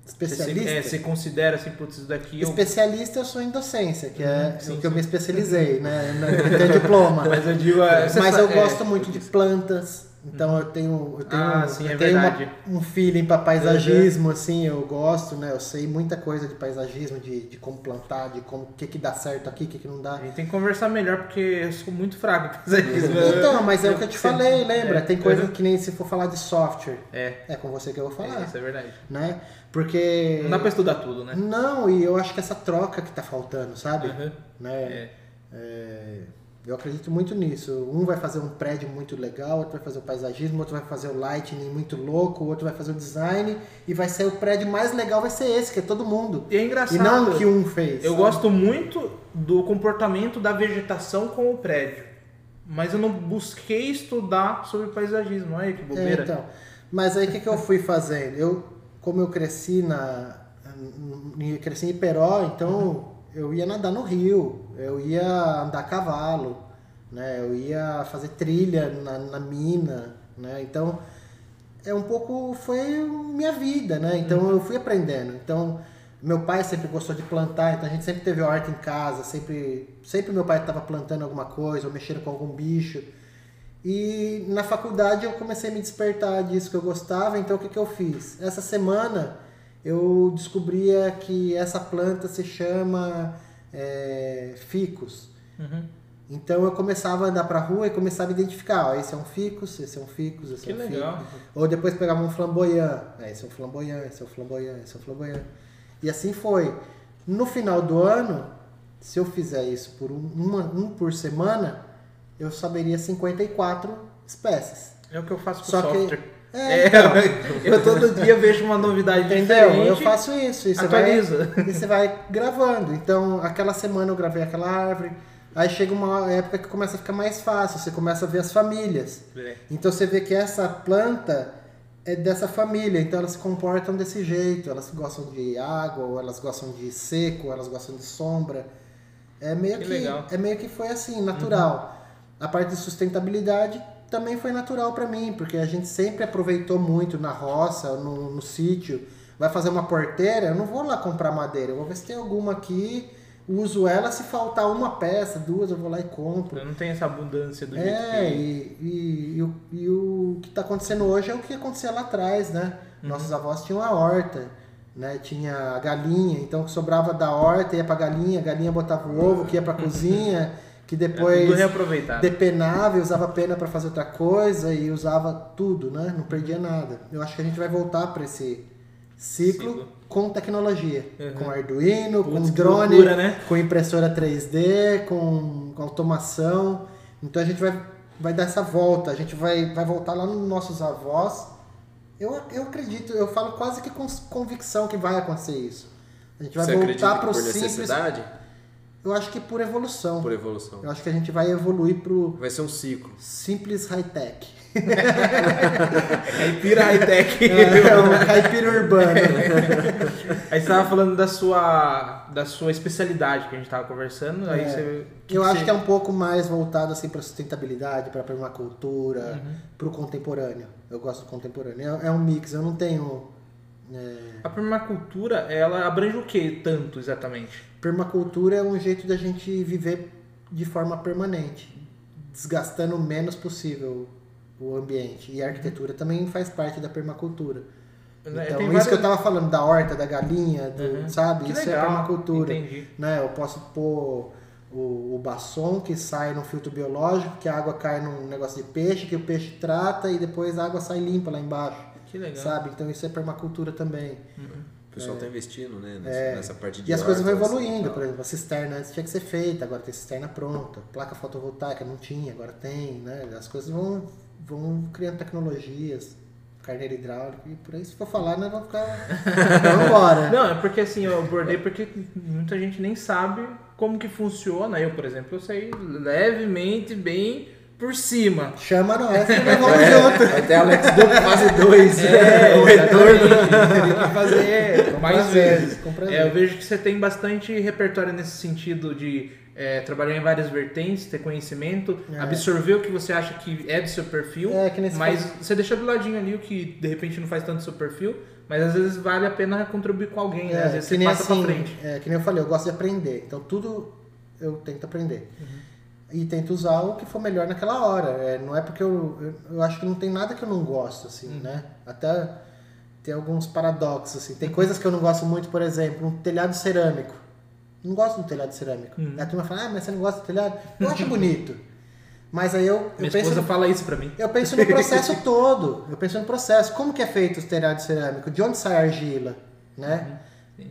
Especialista? Você, é, você considera assim, putz, isso daqui eu... Especialista eu sou em docência, que é Uhum, sim, o que eu me especializei, né? Eu tenho diploma. Mas eu digo... é, Mas eu é, gosto muito de plantas, então eu tenho, eu tenho, Ah, sim, eu é tenho uma- um feeling para paisagismo, assim, eu gosto, né? Eu sei muita coisa de paisagismo, de, de como plantar, de como o que, que dá certo aqui, o que, que não dá. A gente tem que conversar melhor, porque eu sou muito fraco pra fazer isso. Então, mas é o que eu te falei, lembra? é, Tem coisa uhum. que nem se for falar de software, É, é com você que eu vou falar, é, isso é verdade. né? Porque... Não dá pra estudar tudo, né? Não, e eu acho que essa troca que tá faltando, sabe? Uhum. Né? É. É, eu acredito muito nisso. Um vai fazer um prédio muito legal, outro vai fazer o paisagismo, outro vai fazer o lighting muito louco, outro vai fazer o design e vai ser o prédio mais legal vai ser esse, que é todo mundo. E é E engraçado. não o que um fez. Eu sabe? gosto muito do comportamento da vegetação com o prédio. Mas eu não busquei estudar sobre paisagismo. Olha que É, bobeira. então. Mas aí o que, que eu fui fazendo? Eu, como eu cresci na. eu cresci em Iperó, então eu ia nadar no rio, eu ia andar a cavalo, né? Eu ia fazer trilha na, na mina, né? Então é um pouco foi minha vida, né? Então eu fui aprendendo. Então meu pai sempre gostou de plantar, então a gente sempre teve horta em casa, sempre sempre meu pai estava plantando alguma coisa ou mexendo com algum bicho. E na faculdade eu comecei a me despertar disso que eu gostava, então o que, que eu fiz? Essa semana eu descobria que essa planta se chama é, ficus. Uhum. Então eu começava a andar pra rua e começava a identificar, ó, esse é um ficus, esse é um ficus, esse Que é um legal. ficus. Ou depois pegava um flamboyant, é, esse é um flamboyant, esse é um flamboyant, esse é um flamboyant. E assim foi. No final do ano, se eu fizer isso por um, uma- um por semana, eu saberia 54 espécies. É o que eu faço com Só que- software. É, É, então. eu todo dia vejo uma novidade Entendeu? diferente. Eu faço isso. E você, vai, e você vai gravando. Então, aquela semana eu gravei aquela árvore. Aí chega uma época que começa a ficar mais fácil. Você começa a ver as famílias. É. Então você vê que essa planta é dessa família, então elas se comportam desse jeito, elas gostam de água, ou elas gostam de seco, ou elas gostam de sombra. É meio Que que. Uhum. é meio que foi assim, natural. A parte de sustentabilidade também foi natural para mim, porque a gente sempre aproveitou muito na roça, no, no sítio. Vai fazer uma porteira, eu não vou lá comprar madeira, eu vou ver se tem alguma aqui, uso ela, se faltar uma peça, duas, eu vou lá e compro. Eu não tenho essa abundância do jeito É, que... e, e, e o, e o que está acontecendo hoje é o que acontecia lá atrás, né? Uhum. Nossos avós tinham a horta, né? Tinha a galinha, então o que sobrava da horta ia pra galinha, a galinha botava o ovo que ia pra cozinha, que É tudo depois reaproveitado. depenava e usava pena para fazer outra coisa e usava tudo, né? Não perdia nada. Eu acho que a gente vai voltar para esse ciclo, Ciclo. com tecnologia, Uhum. com Arduino, com Putz, que drone, loucura, né? com impressora 3D, com, com automação. Então a gente vai, vai dar essa volta, a gente vai, vai voltar lá nos nossos avós. Eu, eu acredito, eu falo quase que com convicção que vai acontecer isso. A gente vai Você voltar para o por simples. necessidade? Eu acho que por evolução. Por evolução. Eu acho que a gente vai evoluir pro Vai ser um ciclo. simples high-tech. Caipira high-tech. É um caipira urbano. Aí você tava falando da sua, da sua especialidade que a gente tava conversando. Aí É. você... Eu acho você- que é um pouco mais voltado assim para sustentabilidade, para permacultura, Uhum. para o contemporâneo. Eu gosto do contemporâneo. É, é um mix. Eu não tenho é, A permacultura, ela abrange o que tanto exatamente? Permacultura é um jeito da gente viver de forma permanente, desgastando o menos possível o ambiente. E a arquitetura também faz parte da permacultura. Então, Tem isso várias- que eu tava falando da horta, da galinha, do, Uhum. sabe? Que isso legal, é permacultura. entendi. Né? Eu posso pôr o, o que sai no filtro biológico, que a água cai num negócio de peixe, que o peixe trata e depois a água sai limpa lá embaixo. Que legal. Sabe? Então isso é permacultura também. O pessoal tá investindo, né? Nessa, É. nessa parte de E as coisas vão hortas, evoluindo, por exemplo, a cisterna antes tinha que ser feita, agora tem cisterna pronta. Placa fotovoltaica não tinha, agora tem, né? As coisas vão, vão criando tecnologias, carneiro hidráulico e por aí se for falar, nós vamos ficar. vamos embora. Não, é porque assim, eu abordei porque muita gente nem sabe como que funciona. Eu, por exemplo, eu sei levemente, bem por cima. Chama nós que nós vamos É, junto. ter Alex Duke fase 2. É, o retorno. exatamente. Tem que fazer mais prazer, vezes. É, eu vejo que você tem bastante repertório nesse sentido de é, trabalhar em várias vertentes, ter conhecimento, É. absorver o que você acha que é do seu perfil, É, mas fala- você deixa do ladinho ali o que de repente não faz tanto do seu perfil, mas às vezes vale a pena contribuir com alguém, né? Às vezes você passa assim, pra frente. É, que nem eu falei, eu gosto de aprender. Então tudo eu tento aprender. E tento usar o que for melhor naquela hora. É, não é porque eu, eu, eu acho que não tem nada que eu não gosto, assim, né? Até tem alguns paradoxos, assim. Tem coisas que eu não gosto muito, por exemplo, um telhado cerâmico. Não gosto do telhado cerâmico. Uhum. Aí a turma fala, ah, mas você não gosta do telhado? Eu acho bonito. Mas aí eu, eu Minha penso no fala isso pra mim. eu penso no processo todo. Eu penso no processo. Como que é feito os telhados cerâmicos? De onde sai a argila? Né?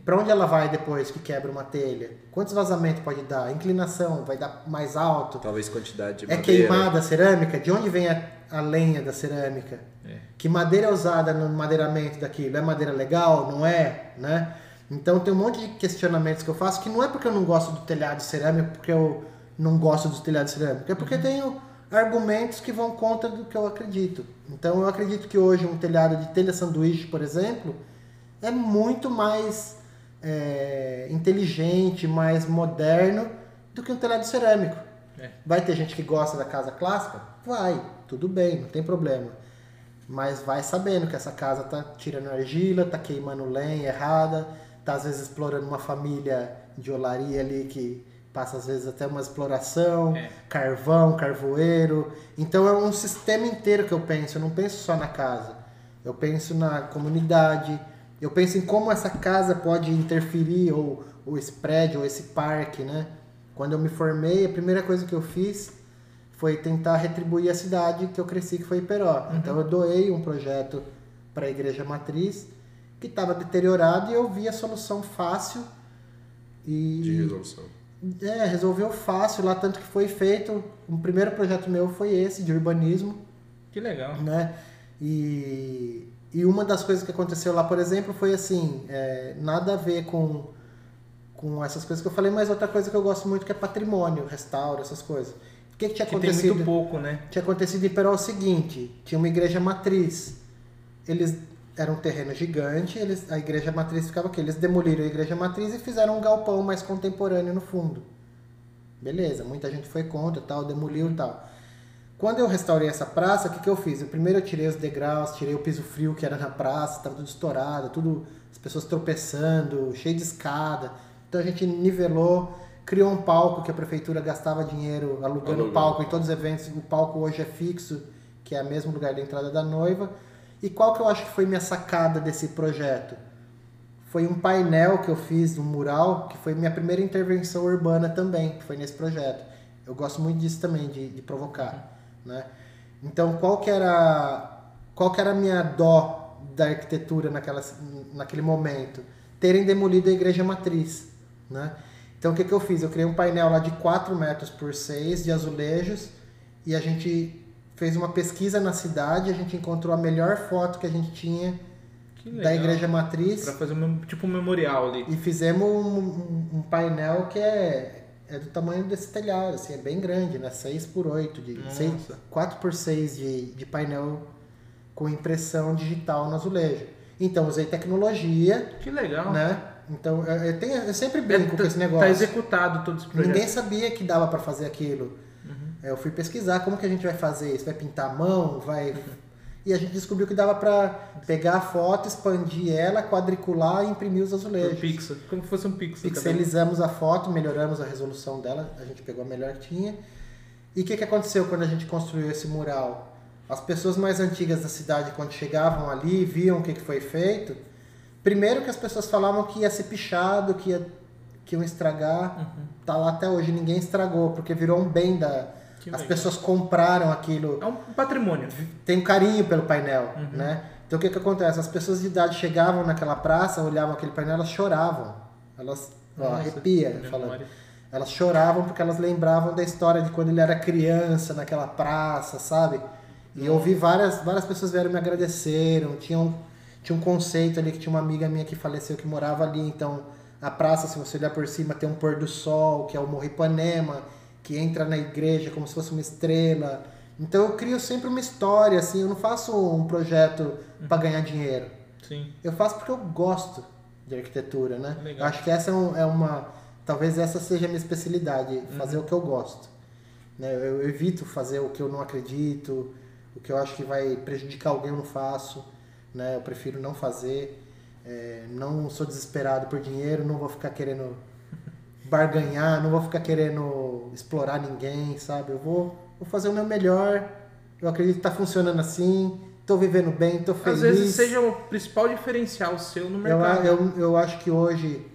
Para onde ela vai depois que quebra uma telha? Quantos vazamentos pode dar? Inclinação, vai dar mais alto? Talvez quantidade de É madeira. queimada a cerâmica? De onde vem a, a lenha da cerâmica? É. Que madeira é usada no madeiramento daquilo? É madeira legal? Não é? Né? Então tem um monte de questionamentos que eu faço que não é porque eu não gosto do telhado cerâmico, porque eu não gosto do telhado cerâmico, é porque tenho argumentos que vão contra do que eu acredito. Então eu acredito que hoje um telhado de telha sanduíche, por exemplo, é muito mais é, inteligente, mais moderno do que um telhado cerâmico. É. Vai ter gente que gosta da casa clássica? Vai, tudo bem, não tem problema. Mas vai sabendo que essa casa tá tirando argila, tá queimando lenha errada, tá às vezes explorando uma família de olaria ali que passa às vezes até uma exploração, É. carvão, carvoeiro. Então é um sistema inteiro que eu penso, eu não penso só na casa. Eu penso na comunidade, eu penso em como essa casa pode interferir ou ou esse prédio, ou esse parque, né? Quando eu me formei, a primeira coisa que eu fiz foi tentar retribuir a cidade que eu cresci, que foi Iperó. Uhum. Então eu doei um projeto para a igreja matriz que estava deteriorado e eu vi a solução fácil e De resolução. é, resolveu fácil lá, tanto que foi feito. O primeiro projeto meu foi esse, de urbanismo, Que legal. né? E, e uma das coisas que aconteceu lá, por exemplo, foi assim, é, nada a ver com, com essas coisas que eu falei, mas outra coisa que eu gosto muito que é patrimônio, restauro, essas coisas. O que, que tinha Que tem acontecido? muito pouco, né? Tinha acontecido em Peró o seguinte, tinha uma igreja matriz. Eles era um terreno gigante, eles, a igreja matriz ficava aqui. Eles demoliram a igreja matriz e fizeram um galpão mais contemporâneo no fundo. Beleza, muita gente foi contra, tal, demoliu e tal. Quando eu restaurei essa praça, o que, que eu fiz? Eu, primeiro eu tirei os degraus, tirei o piso frio que era na praça, estava tudo estourado, tudo as pessoas tropeçando, cheio de escada. Então a gente nivelou, criou um palco que a prefeitura gastava dinheiro alugando o palco em todos os eventos. O palco hoje é fixo, que é o mesmo lugar da entrada da noiva. E qual que eu acho que foi minha sacada desse projeto? Foi um painel que eu fiz, um mural, que foi minha primeira intervenção urbana também, que foi nesse projeto. Eu gosto muito disso também, de, de provocar, né? Então, qual que era qual que era a minha dó da arquitetura naquela, naquele momento? Terem demolido a igreja matriz, né? Então, o que, que eu fiz? Eu criei um painel lá de 4 metros por 6 de azulejos e a gente fez uma pesquisa na cidade, a gente encontrou a melhor foto que a gente tinha da igreja matriz Pra fazer um, tipo um memorial ali. e fizemos um, um- um painel que é, é do tamanho desse telhado, assim, é bem grande, né? 6 por 8 de Nossa. 6, 4 por 6 de, de painel com impressão digital no azulejo. Então usei tecnologia, Que legal. né? Então eu, eu tenho, eu sempre É, brinco tá- com esse Tá negócio. executado todo esse projeto. Ninguém sabia que dava para fazer aquilo. É, Eu fui pesquisar como que a gente vai fazer isso. Vai pintar a mão? Vai. E a gente descobriu que dava para pegar a foto, expandir ela, quadricular e imprimir os azulejos. pixel. Como se fosse um pixel. Pixelizamos a foto, melhoramos a resolução dela, a gente pegou a melhor que tinha. E o que, que aconteceu quando a gente construiu esse mural? As pessoas mais antigas da cidade, quando chegavam ali, viam o que, que foi feito. Primeiro que as pessoas falavam que ia ser pichado, que, ia, que iam estragar. Uhum. Tá lá até hoje, ninguém estragou, porque virou um bem da. Que as legal. pessoas compraram aquilo É um patrimônio. tem um carinho pelo painel, Uhum. né? Então o que que acontece? As pessoas de idade chegavam naquela praça, olhavam aquele painel, elas choravam. Elas, ó, arrepia, memória. falando. Elas choravam porque elas lembravam da história de quando ele era criança naquela praça, sabe? E eu ouvi várias, várias pessoas vieram me agradeceram. Tinha um, tinha um conceito ali que tinha uma amiga minha que faleceu que morava ali. Então, a praça, se você olhar por cima, tem um pôr do sol, que é o Morro Ipanema, que entra na igreja como se fosse uma estrela. Então, eu crio sempre uma história, assim. Eu não faço um projeto para ganhar dinheiro. Sim. Eu faço porque eu gosto de arquitetura, né? Legal. Eu acho que essa é, um- é uma. Talvez essa seja a minha especialidade, fazer Uhum. o que eu gosto. Né? Eu, eu evito fazer o que eu não acredito, o que eu acho que vai prejudicar alguém eu não faço. Né? Eu prefiro não fazer. É, não sou desesperado por dinheiro, não vou ficar querendo barganhar, não vou ficar querendo explorar ninguém, sabe? Eu vou, vou fazer o meu melhor. Eu acredito que tá funcionando assim, tô vivendo bem, tô feliz. Às vezes seja o principal diferencial seu no Eu, mercado. eu, eu acho que hoje,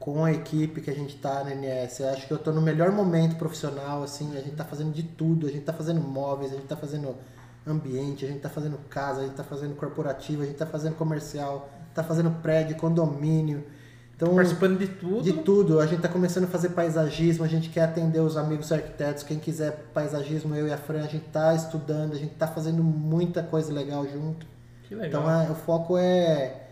com a equipe que a gente tá na NS, eu acho que eu tô no melhor momento profissional, assim, a gente tá fazendo de tudo, a gente tá fazendo móveis, a gente tá fazendo ambiente, a gente tá fazendo casa, a gente tá fazendo corporativo, a gente tá fazendo comercial, tá fazendo prédio, condomínio. Então, Participando de tudo. de tudo, a gente tá começando a fazer paisagismo, a gente quer atender os amigos arquitetos, quem quiser paisagismo, eu e a Fran, a gente tá estudando, a gente tá fazendo muita coisa legal junto. Que legal. Então é, o foco é,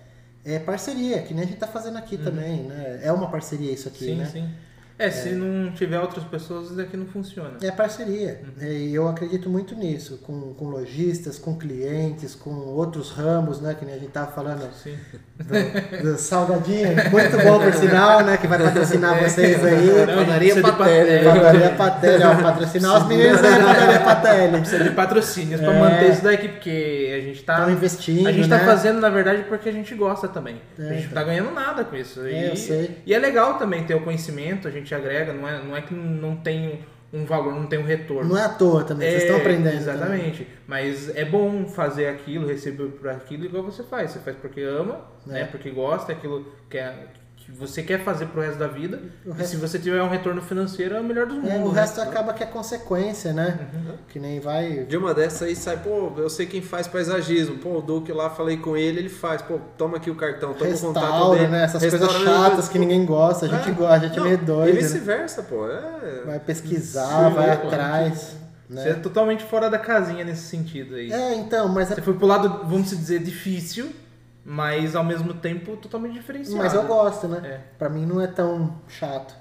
é parceria, que nem a gente tá fazendo aqui também, né? É uma parceria isso aqui, sim, né? sim. É, se não tiver outras pessoas, isso daqui não funciona. É parceria. Uhum. E eu acredito muito nisso, com, com lojistas, com clientes, com outros ramos, né? Que nem a gente tava falando Sim. do, do salgadinho, muito bom por sinal, né? Que vai patrocinar vocês aí. Não, Padaria Patelli. pat- é, Padaria Patelli, ó, patrocinar os meninos aí, Padaria Patelli. Precisa de patrocínios É. manter isso daqui, porque a gente tá. Estão investindo, a gente né? tá fazendo, na verdade, porque a gente gosta também. É, a gente então. tá ganhando nada com isso. É, e, eu sei. e é legal também ter o conhecimento, a gente agrega, não é, não é que não tem um valor, não tem um retorno. Não é à toa também, vocês estão É, aprendendo. Exatamente. Mas é bom fazer aquilo, receber por aquilo igual você faz. Você faz porque ama, É. né? Porque gosta, é aquilo que, é, que você quer fazer pro resto da vida. O E resto- se você tiver um retorno financeiro, é o melhor dos mundos. É, o né? resto acaba que é consequência, né? Que nem vai. De uma dessas aí sai, pô, eu sei quem faz paisagismo. Pô, o Duque lá, falei com ele, ele faz. Pô, toma aqui o cartão, toma o contato dele. né? Essas coisas chatas que ninguém gosta. A gente gosta, a gente é Não, meio doido. E né? vice-versa, pô. É... Vai pesquisar, Sim, vai é, atrás. Você é Né? totalmente fora da casinha nesse sentido aí. É, então, mas é Você foi pro lado, vamos dizer, difícil, mas ao mesmo tempo totalmente diferenciado. Mas eu gosto, né? É. Pra mim não é tão chato.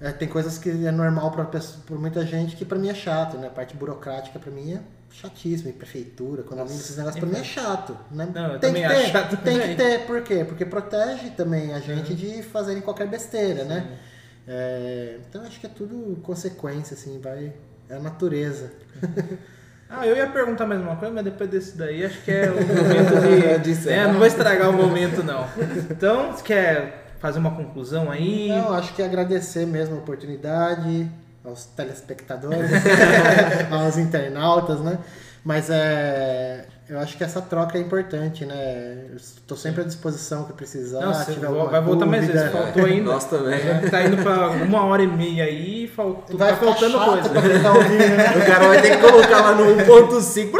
É, tem coisas que é normal pra, pessoa- pra muita gente que pra mim é chato, né? A parte burocrática pra mim é chatíssimo. E prefeitura, condomínio, esses negócios pra mim é chato, né? Não, tem que ter, chato Tem também. que ter, por quê? Porque protege também a gente de fazerem qualquer besteira, né? É, então acho que é tudo consequência, assim, vai... É a natureza. Ah, eu ia perguntar mais uma coisa, mas depois desse daí acho que é o momento de. De é, não vai estragar o momento, não. Então, você quer fazer uma conclusão aí? Não, acho que é agradecer mesmo a oportunidade aos telespectadores, aos internautas, né? Mas é, eu acho que essa troca é importante, né? Estou sempre à disposição que precisar. Não, você tiver vai voltar mais vezes. Faltou ainda. Nós também. Tá indo pra uma hora e meia aí e faltou, Vai tá faltando coisa. ouvindo, né? O cara vai ter que colocar lá no 1.5.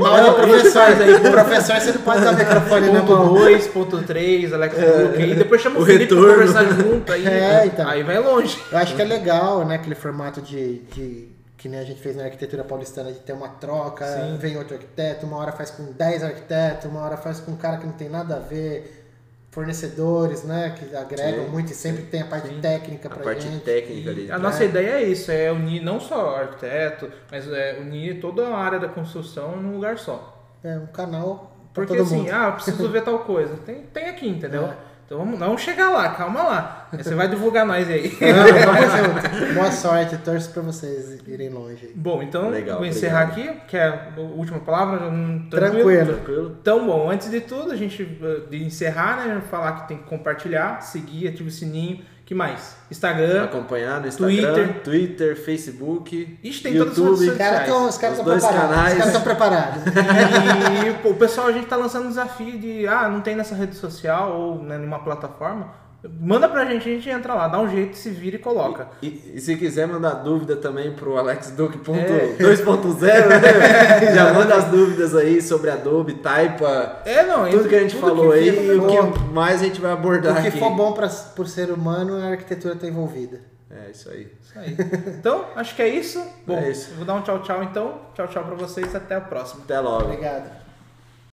Mal de professor aí. O professor, você não pode dar microfone na Ponto mão. 2, ponto 3, Alex Duque, aí depois chama o, o Felipe retorno. pra conversar junto, aí, É, então. aí vai longe. Eu acho que é legal, né? Aquele formato de, de- que nem a gente fez na arquitetura paulistana, de ter uma troca, Sim. vem outro arquiteto, uma hora faz com 10 arquitetos, uma hora faz com um cara que não tem nada a ver, fornecedores, né? Que agregam Sim, muito e sempre tem a parte Sim. técnica A pra parte gente. técnica ali. A nossa ideia é isso, é unir não só arquiteto, mas é unir toda a área da construção num lugar só. É um canal Porque todo assim, mundo. ah, eu preciso ver tal coisa. Tem, tem aqui, entendeu? É. Então vamos, vamos chegar lá, calma lá. Aí Você vai divulgar nós aí. Não. Boa sorte, torço pra vocês irem longe. aí. Bom, então Legal, vou encerrar obrigado. aqui, que é a última palavra. um, Tranquilo. Tranquilo? Então, bom, antes de tudo, a gente uh, de encerrar, né? Falar que tem que compartilhar, seguir, ativa o sininho. Que mais? Instagram. Acompanhar no Instagram, Twitter. Twitter, Facebook, Ixi, tem todas as redes YouTube. Os caras sociais. estão os caras Os tão dois preparados. Os caras estão preparados. E pô, o pessoal, a gente tá lançando um desafio de, ah, não tem nessa rede social ou né, numa plataforma. Manda pra gente, a gente entra lá, dá um jeito, se vira e coloca. E, e se quiser mandar dúvida também pro AlexDuke.2.0, É. né? já manda as dúvidas aí sobre Adobe, Taipa, É, não, tudo que a gente tudo falou que aí e o que mais a gente vai abordar O que aqui. for bom pra, por ser humano, a arquitetura tá envolvida. É isso aí. Isso aí. Então, acho que é isso. Bom, É isso. eu vou dar um tchau, tchau então. Tchau, tchau pra vocês. Até a próxima. Até logo. Obrigado.